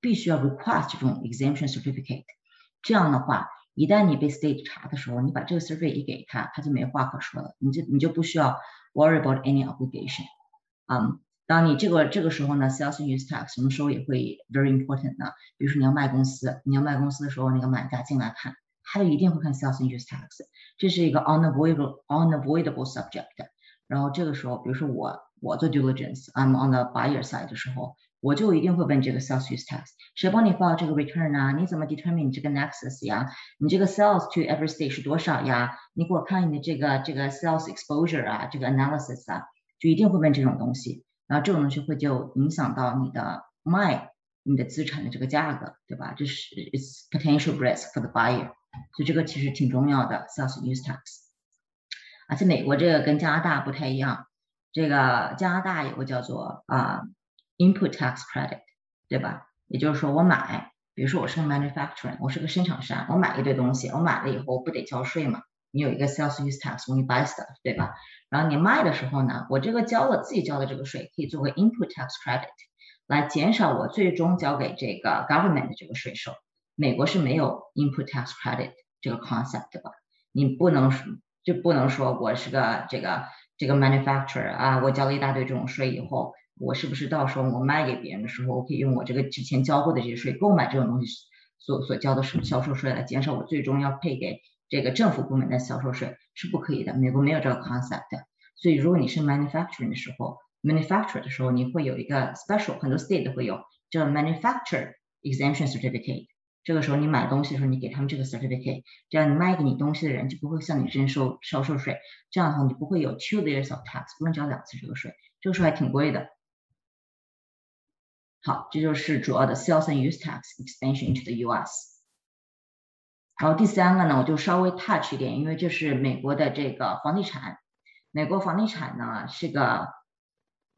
必须要 request 这种 exemption certificate。这样的话，一旦你被 state 查的时候，你把这个 survey 一给他，他就没话可说了，你就你就不需要 worry about any obligation。嗯。 当你这个这个时候呢，sales use tax 什么时候也会 very important 呢？比如说你要卖公司，你要卖公司的时候，那个买家进来看，他就一定会看 sales use tax，这是一个 unavoidable unavoidable subject。然后这个时候，比如说我我做 diligence，I'm on the buyer side 的时候，我就一定会问这个 sales use tax，谁帮你报这个 return 啊？你怎么 determine 你这个 nexus 呀？你这个 sales to every state 是多少呀？你给我看你的这个这个 sales exposure 啊，这个 analysis 啊，就一定会问这种东西。 然后这种东西会就影响到你的卖你的资产的这个价格，对吧？这是 it's potential risk for the buyer，所以这个其实挺重要的 sales use tax。而且美国这个跟加拿大不太一样，这个加拿大有个叫做啊 input tax credit，对吧？也就是说我买，比如说我是个 manufacturing，我是个生产商，我买一堆东西，我买了以后我不得交税嘛？你有一个 sales use tax when you buy stuff，对吧？然后你卖的时候呢，我这个交了自己交的这个税，可以作为 input tax credit，来减少我最终交给这个 government 的这个税收。美国是没有 input tax credit 这个 concept 的吧？你不能说就不能说我是个这个这个 manufacturer 啊，我交了一大堆这种税以后，我是不是到时候我卖给别人的时候，我可以用我这个之前交过的这些税购买这种东西所所交的什么销售税来减少我最终要配给。这个政府部门的销售税是不可以的，美国没有这个 concept，所以如果你是 manufacturing 的时候，manufacture 的时候，你会有一个 special，很多 state 都会有叫 manufacture exemption certificate。这个时候你买东西的时候，你给他们这个 certificate，这样你卖给你东西的人就不会向你征收销售税，这样的话你不会有 two layers of tax，不用交两次这个税，这个税还挺贵的。好，这就是主要的 sales and use tax expansion into the U.S. 然后第三个呢，我就稍微 touch 一点，因为这是美国的这个房地产。美国房地产呢是个，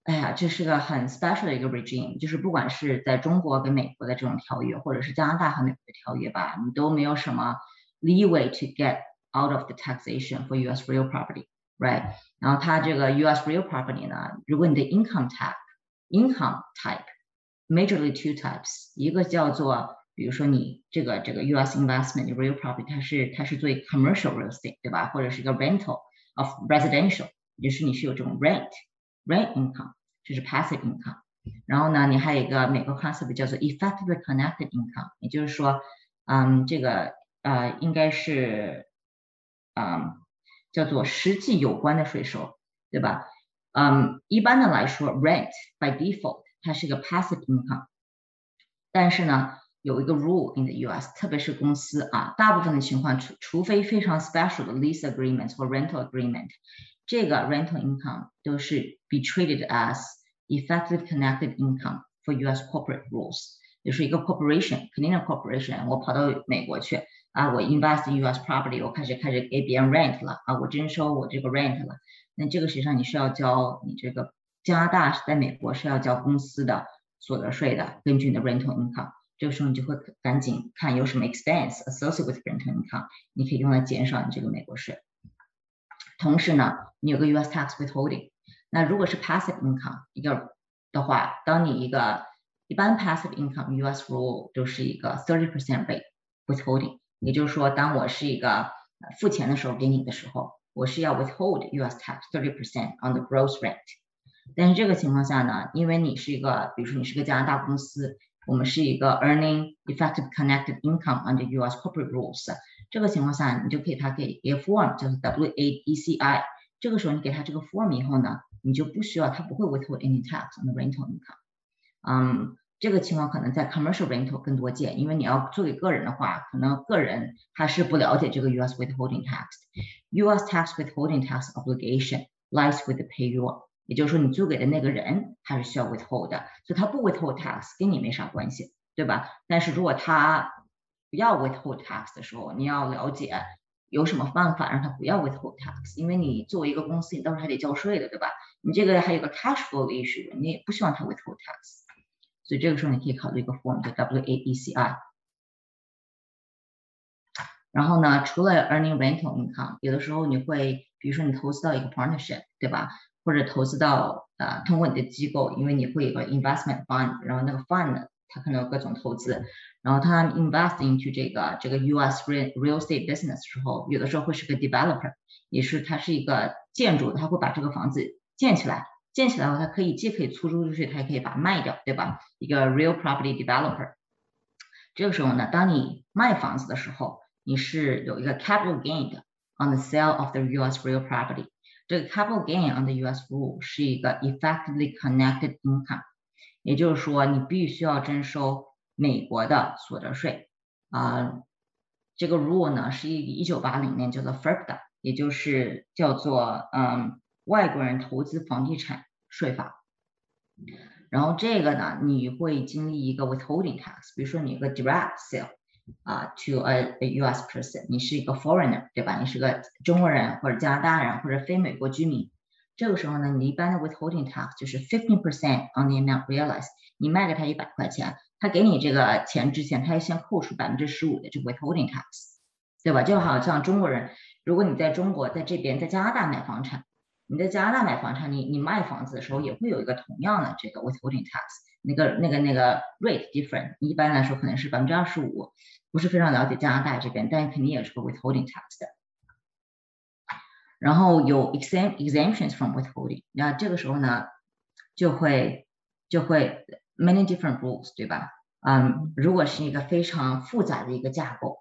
哎呀，这是个很 special 的一个 regime，就是不管是在中国跟美国的这种条约，或者是加拿大和美国的条约吧，你都没有什么 leeway to get out of the taxation for U.S. real property，right？然后它这个 U.S. real property 呢，如果你的 income type，income type，majorly two types，一个叫做比如说你这个这个 U.S. investment real property，它是它是做 commercial real estate，对吧？或者是一个 rental of residential，就是你是有这种 rent rent income，这是 passive income。然后呢，你还有一个美国 concept 叫做 effectively connected income，也就是说，嗯，这个呃应该是嗯叫做实际有关的税收，对吧？嗯，一般的来说，rent by default 它是一个 passive income，但是呢。有一个 rule in the U.S.，特别是公司啊，大部分的情况，除除非非常 special 的 lease agreement 或 rental agreement，这个 rental income 都是 be treated as effective connected income for U.S. corporate rules。就是一个 corporation，肯定的 corporation，我跑到美国去啊，我 invest in U.S. property，我开始开始给别人 rent 了啊，我征收我这个 rent 了，那这个实际上你是要交你这个加拿大在美国是要交公司的所得税的，根据你的 rental income。 这个时候你就会赶紧看有什么 expense associated with rental income，你可以用来减少你这个美国税。同时呢，你有个 U.S. tax withholding。那如果是 passive income 一个的话，当你一个一般 passive income U.S. rule 都是一个 thirty percent rate withholding，也就是说，当我是一个付钱的时候给你的时候，我是要 withhold U.S. tax thirty percent on the gross rent。但是这个情况下呢，因为你是一个，比如说你是个加拿大公司，我们是一个 earning effective connected income under U.S. corporate rules。这个情况下，你就可以他给一个 form 叫做 W-A-E-C-I。这个时候你给他这个 form 以后呢，你就不需要，他不会 withhold any tax on the rental income。嗯，这个情况可能在 commercial rental 更多见，因为你要做给个人的话，可能个人他是不了解这个 U.S. withholding tax。U.S. tax withholding tax obligation lies with the payer。 也就是说，你租给的那个人他是需要 withhold 的，所以他不 withhold tax 跟你没啥关系，对吧？但是如果他不要 withhold tax 的时候，你要了解有什么办法让他不要 withhold tax，因为你作为一个公司，你到时候还得交税的，对吧？你这个还有个 cash flow issue，你也不希望他 withhold tax，所以这个时候你可以考虑一个 form 叫 WAECI。然后呢，除了 earning rental income，有的时候你会，比如说你投资到一个 partnership，对吧？或者投资到呃，通过你的机构，因为你会有个 investment fund，然后那个 fund 它可能有各种投资，然后它 invest into 这个这个 US real real estate business 时候，有的时候会是个 developer，也是它是一个建筑，它会把这个房子建起来，建起来后它可以既可以出租出去，它也可以把它卖掉，对吧？一个 real property developer。这个时候呢，当你卖房子的时候，你是有一个 capital gain 的 on the sale of the US real property。这个 capital gain on the U.S. rule 是一个 effectively connected income，也就是说你必须要征收美国的所得税啊。这个 rule 呢是一一九八零年叫做 FIRPA，也就是叫做嗯外国人投资房地产税法。然后这个呢你会经历一个 withholding tax，比如说你有个 direct sale。啊，to a a U.S. person，你是一个 foreigner，对吧？你是个中国人或者加拿大人或者非美国居民。这个时候呢，你一般的 withholding tax 就是 fifteen percent on the amount realized。你卖给他一百块钱，他给你这个钱之前，他要先扣除百分之十五的这个 withholding tax，对吧？就好像中国人，如果你在中国在这边在加拿大买房产，你在加拿大买房产，你你卖房子的时候也会有一个同样的这个 withholding tax。那个那个那个 rate different，一般来说可能是百分之二十五，不是非常了解加拿大这边，但肯定也是个 withholding tax 的。然后有 exempt exemptions from withholding，那这个时候呢，就会就会 many different rules，对吧？嗯，如果是一个非常复杂的一个架构，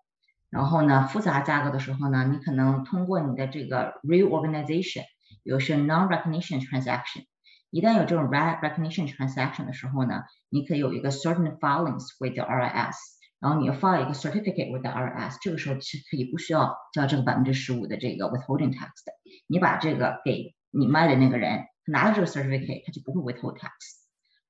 然后呢，复杂架构的时候呢，你可能通过你的这个 reorganization，有些 non-recognition transaction。一旦有这种 recognition transaction 的时候呢，你可以有一个 certain filings with the RIS，然后你要 file 一个 certificate with the RIS，这个时候是可以不需要交这个百分之十五的这个 withholding tax 的。你把这个给你卖的那个人，他拿着这个 certificate，他就不会 withhold tax。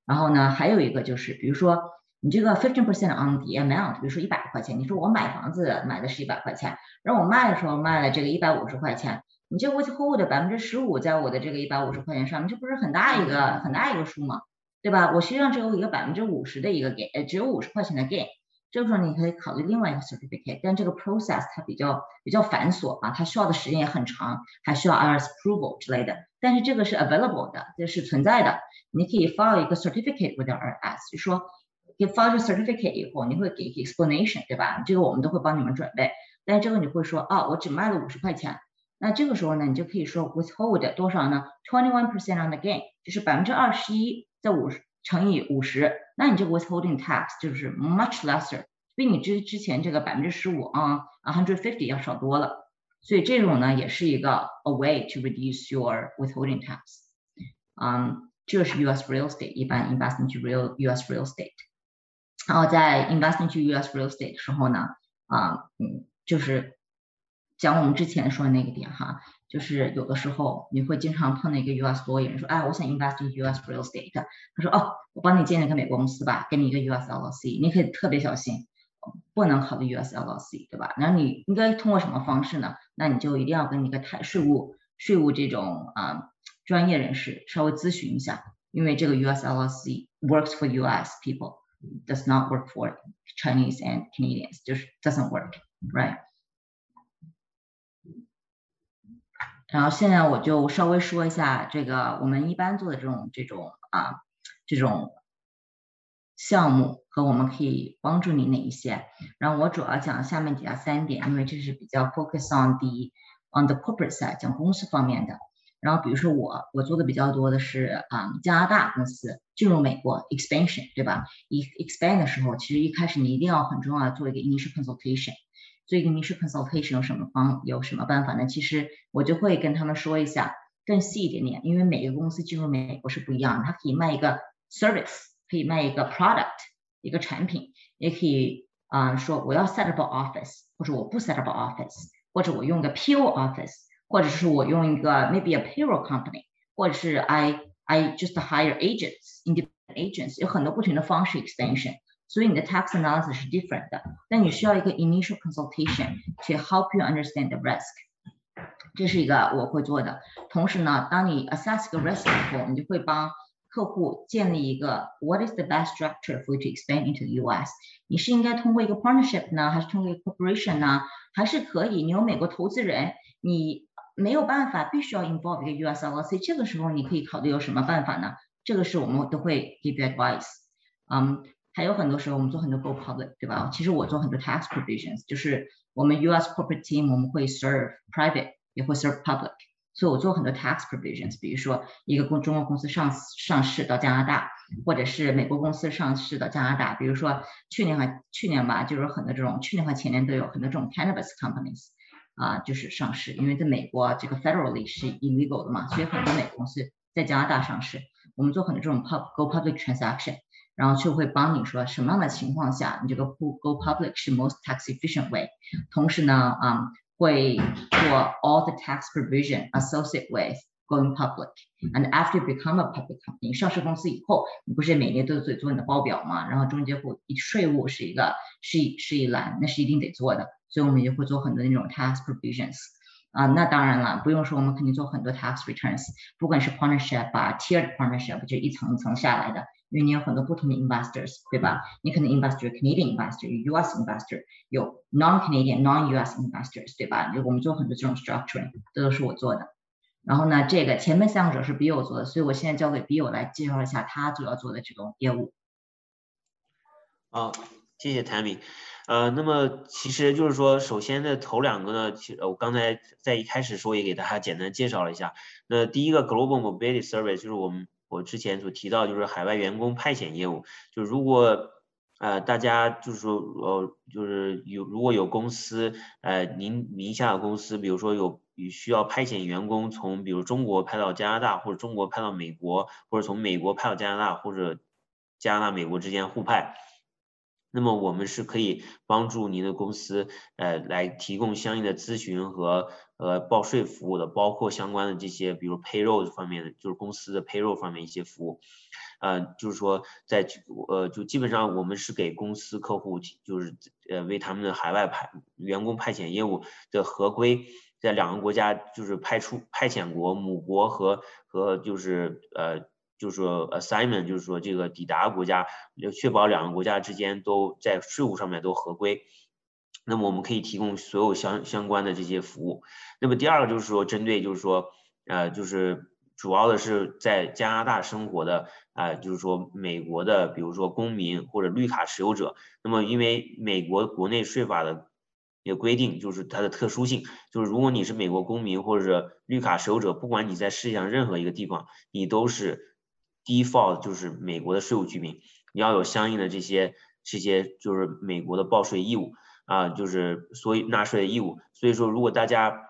然后呢，还有一个就是，比如说你这个 fifteen percent on the amount，比如说一百块钱，你说我买房子买的是一百块钱，然后我卖的时候卖了这个一百五十块钱。你这 withhold 百分之十五在我的这个一百五十块钱上面，这不是很大一个很大一个数吗？对吧？我实际上只有一个百分之五十的一个 gain，呃，只有五十块钱的 gain。这个时候你可以考虑另外一个 certificate，但这个 process 它比较比较繁琐啊，它需要的时间也很长，还需要 IRS approval 之类的。但是这个是 available 的，这是存在的。你可以 file 一个 certificate with IRS，就说给 file 这 certificate 以后，你会给 explanation，对吧？这个我们都会帮你们准备。但是这个你会说哦，我只卖了五十块钱。那这个时候呢，你就可以说 withhold 多少呢？Twenty one percent on the gain，就是百分之二十一在五十乘以五十，那你这个 withholding tax 就是 much lesser，比你之之前这个百分之十五啊，a hundred fifty 要少多了。所以这种呢，也是一个 a way to reduce your withholding tax。嗯，这是 U.S. real estate，一般 invest into real U.S. real estate。然后在 invest into U.S. real estate 的时候呢，啊，嗯，就是。 讲我们之前说的那个点哈，就是有的时候你会经常碰到一个 US lawyer 说，哎，我想 invest in US real estate。他说，哦，我帮你建一个美国公司吧，给你一个 US LLC，你可以特别小心，不能考虑 US LLC，对吧？然后你应该通过什么方式呢？那你就一定要跟一个台税务税务这种啊专业人士稍微咨询一下，因为这个 US LLC works for US people，does not work for Chinese and Canadians，就是 doesn't work，right？然后现在我就稍微说一下这个我们一般做的这种这种啊这种项目和我们可以帮助你哪一些。然后我主要讲下面底下三点，因为这是比较 focus on the on the corporate side，讲公司方面的。然后比如说我我做的比较多的是啊加拿大公司进入美国 expansion，对吧？一 expand 的时候，其实一开始你一定要很重要做一个 initial consultation。做一个 initial consultation 有什么方有什么办法呢？其实我就会跟他们说一下更细一点点，因为每个公司进入美国是不一样的，它可以卖一个 service，可以卖一个 product，一个产品，也可以啊说我要 set up office，或者我不 set up office，或者我用个 PO office。或者是我用一个 maybe a payroll company，或者是 I I just hire agents, independent agents，有很多不同的方式 extension。所以你的 tax analysis 是 different 的，但你需要一个 initial consultation to help you understand the risk。这是一个我会做的。同时呢，当你 assess 个 risk 以后，你就会帮客户建立一个 what is the best structure for you to expand into the US？你是应该通过一个 partnership 呢，还是通过一个 corporation 呢？还是可以你有美国投资人，你没有办法，必须要 involve 一个 US LLC，这个时候你可以考虑有什么办法呢？这个是我们都会 give advice。嗯， 还有很多时候我们做很多 go public 对吧？其实我做很多 tax provisions，就是我们 US property team 我们会 serve private 也会 serve public。所以我做很多 tax provisions，比如说一个公中国公司上上市到加拿大，或者是美国公司上市到加拿大，比如说去年还去年吧，就是很多这种去年和前年都有很多这种 cannabis companies 啊，就是上市，因为在美国这个 federally 是 illegal 的嘛，所以很多美国公司在加拿大上市，我们做很多这种 go go public transaction。然后就会帮你说什么样的情况下你这个 go go public 是 most tax efficient way。同时呢，啊，会做 all the tax provision associated with going public。And after you become a public company，上市公司以后，你不是每年都得做你的报表嘛？然后中间会税务是一个是一是一栏，那是一定得做的。所以我们也会做很多那种 tax provisions 啊，那当然了，不用说，我们肯定做很多 tax returns，不管是 partnership 啊，tiered partnership 就一层一层下来的， 因为你有很多不同的 investors，对吧？你可能 investor Canadian investor，有 US investor，有 non Canadian non US investors，对吧？就我们做很多这种 structuring，这都是我做的。然后呢，这个前面三个者是 Bill 做的，所以我现在交给 Bill 来介绍一下他主要做的这种业务。啊，谢谢 Tammy。呃，那么其实就是说，首先的头两个呢，其实我刚才在一开始说也给大家简单介绍了一下。那第一个 Global Mobility Service 就是我们我之前所提到，就是海外员工派遣业务。就如果呃大家就是说呃就是有如果有公司呃您名下的公司，比如说有需要派遣员工从比如中国派到加拿大，或者中国派到美国，或者从美国派到加拿大，或者加拿大美国之间互派。那么我们是可以帮助您的公司，呃，来提供相应的咨询和呃报税服务的，包括相关的这些，比如 payroll 方面的，就是公司的 payroll 方面一些服务，呃，就是说在呃就基本上我们是给公司客户，就是呃为他们的海外派员工派遣业务的合规，在两个国家就是派出派遣国母国和和就是呃。就是说，assignment 就是说这个抵达国家要确保两个国家之间都在税务上面都合规，那么我们可以提供所有相相关的这些服务。那么第二个就是说，针对就是说，呃，就是主要的是在加拿大生活的啊，就是说美国的，比如说公民或者绿卡持有者。那么因为美国国内税法的也规定，就是它的特殊性，就是如果你是美国公民或者绿卡持有者，不管你在世界上任何一个地方，你都是。Default 就是美国的税务居民，你要有相应的这些这些就是美国的报税义务啊，就是所以纳税的义务。所以说，如果大家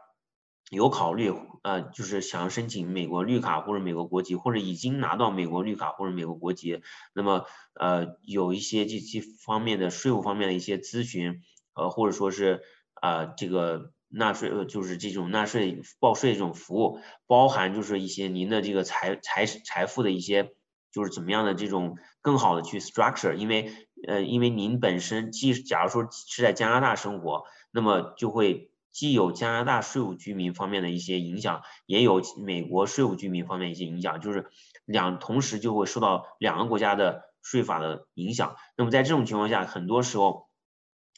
有考虑呃，就是想要申请美国绿卡或者美国国籍，或者已经拿到美国绿卡或者美国国籍，那么呃有一些这些方面的税务方面的一些咨询，呃或者说是啊这个。纳税呃就是这种纳税报税这种服务，包含就是一些您的这个财财财富的一些就是怎么样的这种更好的去 structure，因为呃因为您本身既假如说是在加拿大生活，那么就会既有加拿大税务居民方面的一些影响，也有美国税务居民方面一些影响，就是两同时就会受到两个国家的税法的影响。那么在这种情况下，很多时候。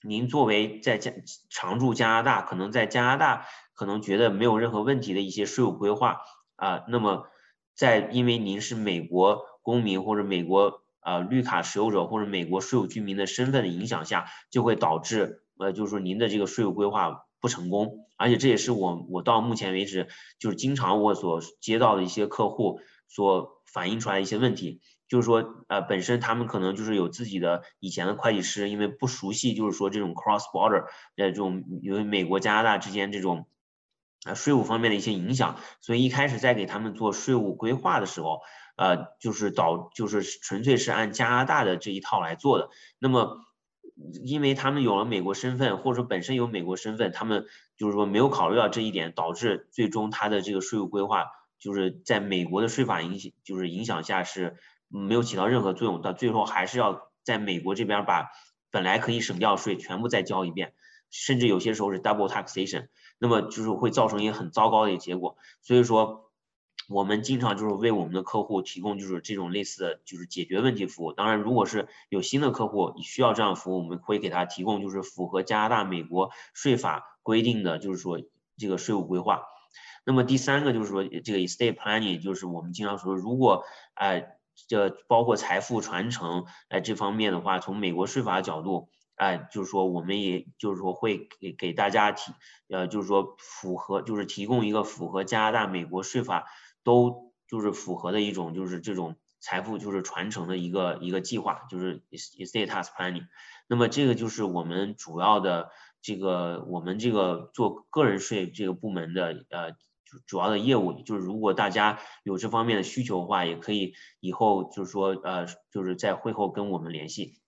您作为在加常驻加拿大，可能在加拿大可能觉得没有任何问题的一些税务规划啊，那么在因为您是美国公民或者美国呃绿卡持有者或者美国税务居民的身份的影响下，就会导致呃就是说您的这个税务规划不成功，而且这也是我我到目前为止就是经常我所接到的一些客户所反映出来一些问题。就是说，呃，本身他们可能就是有自己的以前的会计师，因为不熟悉，就是说这种 cross border，呃，这种因为美国加拿大之间这种，呃，税务方面的一些影响，所以一开始在给他们做税务规划的时候，呃，就是导就是纯粹是按加拿大的这一套来做的。那么，因为他们有了美国身份，或者说本身有美国身份，他们就是说没有考虑到这一点，导致最终他的这个税务规划就是在美国的税法影响就是影响下是。没有起到任何作用，到最后还是要在美国这边把本来可以省掉税全部再交一遍，甚至有些时候是 double taxation，那么就是会造成一个很糟糕的一个结果。所以说，我们经常就是为我们的客户提供就是这种类似的就是解决问题服务。当然，如果是有新的客户需要这样服务，我们会给他提供就是符合加拿大、美国税法规定的就是说这个税务规划。那么第三个就是说这个 estate planning，就是我们经常说如果哎。这包括财富传承，哎，这方面的话，从美国税法角度，哎，就是说，我们也就是说会给给大家提，呃，就是说符合，就是提供一个符合加拿大、美国税法都就是符合的一种，就是这种财富就是传承的一个一个计划，就是 estate tax planning。那么这个就是我们主要的这个我们这个做个人税这个部门的呃。就主要的业务就是，如果大家有这方面的需求的话，也可以以后就是说，呃，就是在会后跟我们联系。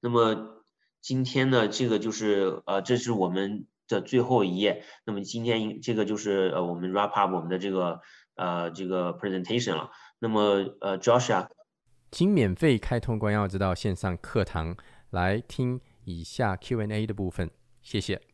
那么今天呢，这个就是呃，这是我们的最后一页。那么今天这个就是呃，我们 wrap up 我们的这个呃这个 presentation 了。那么呃，Josh 啊，请免费开通关耀之道线上课堂来听以下 Q&A 的部分，谢谢。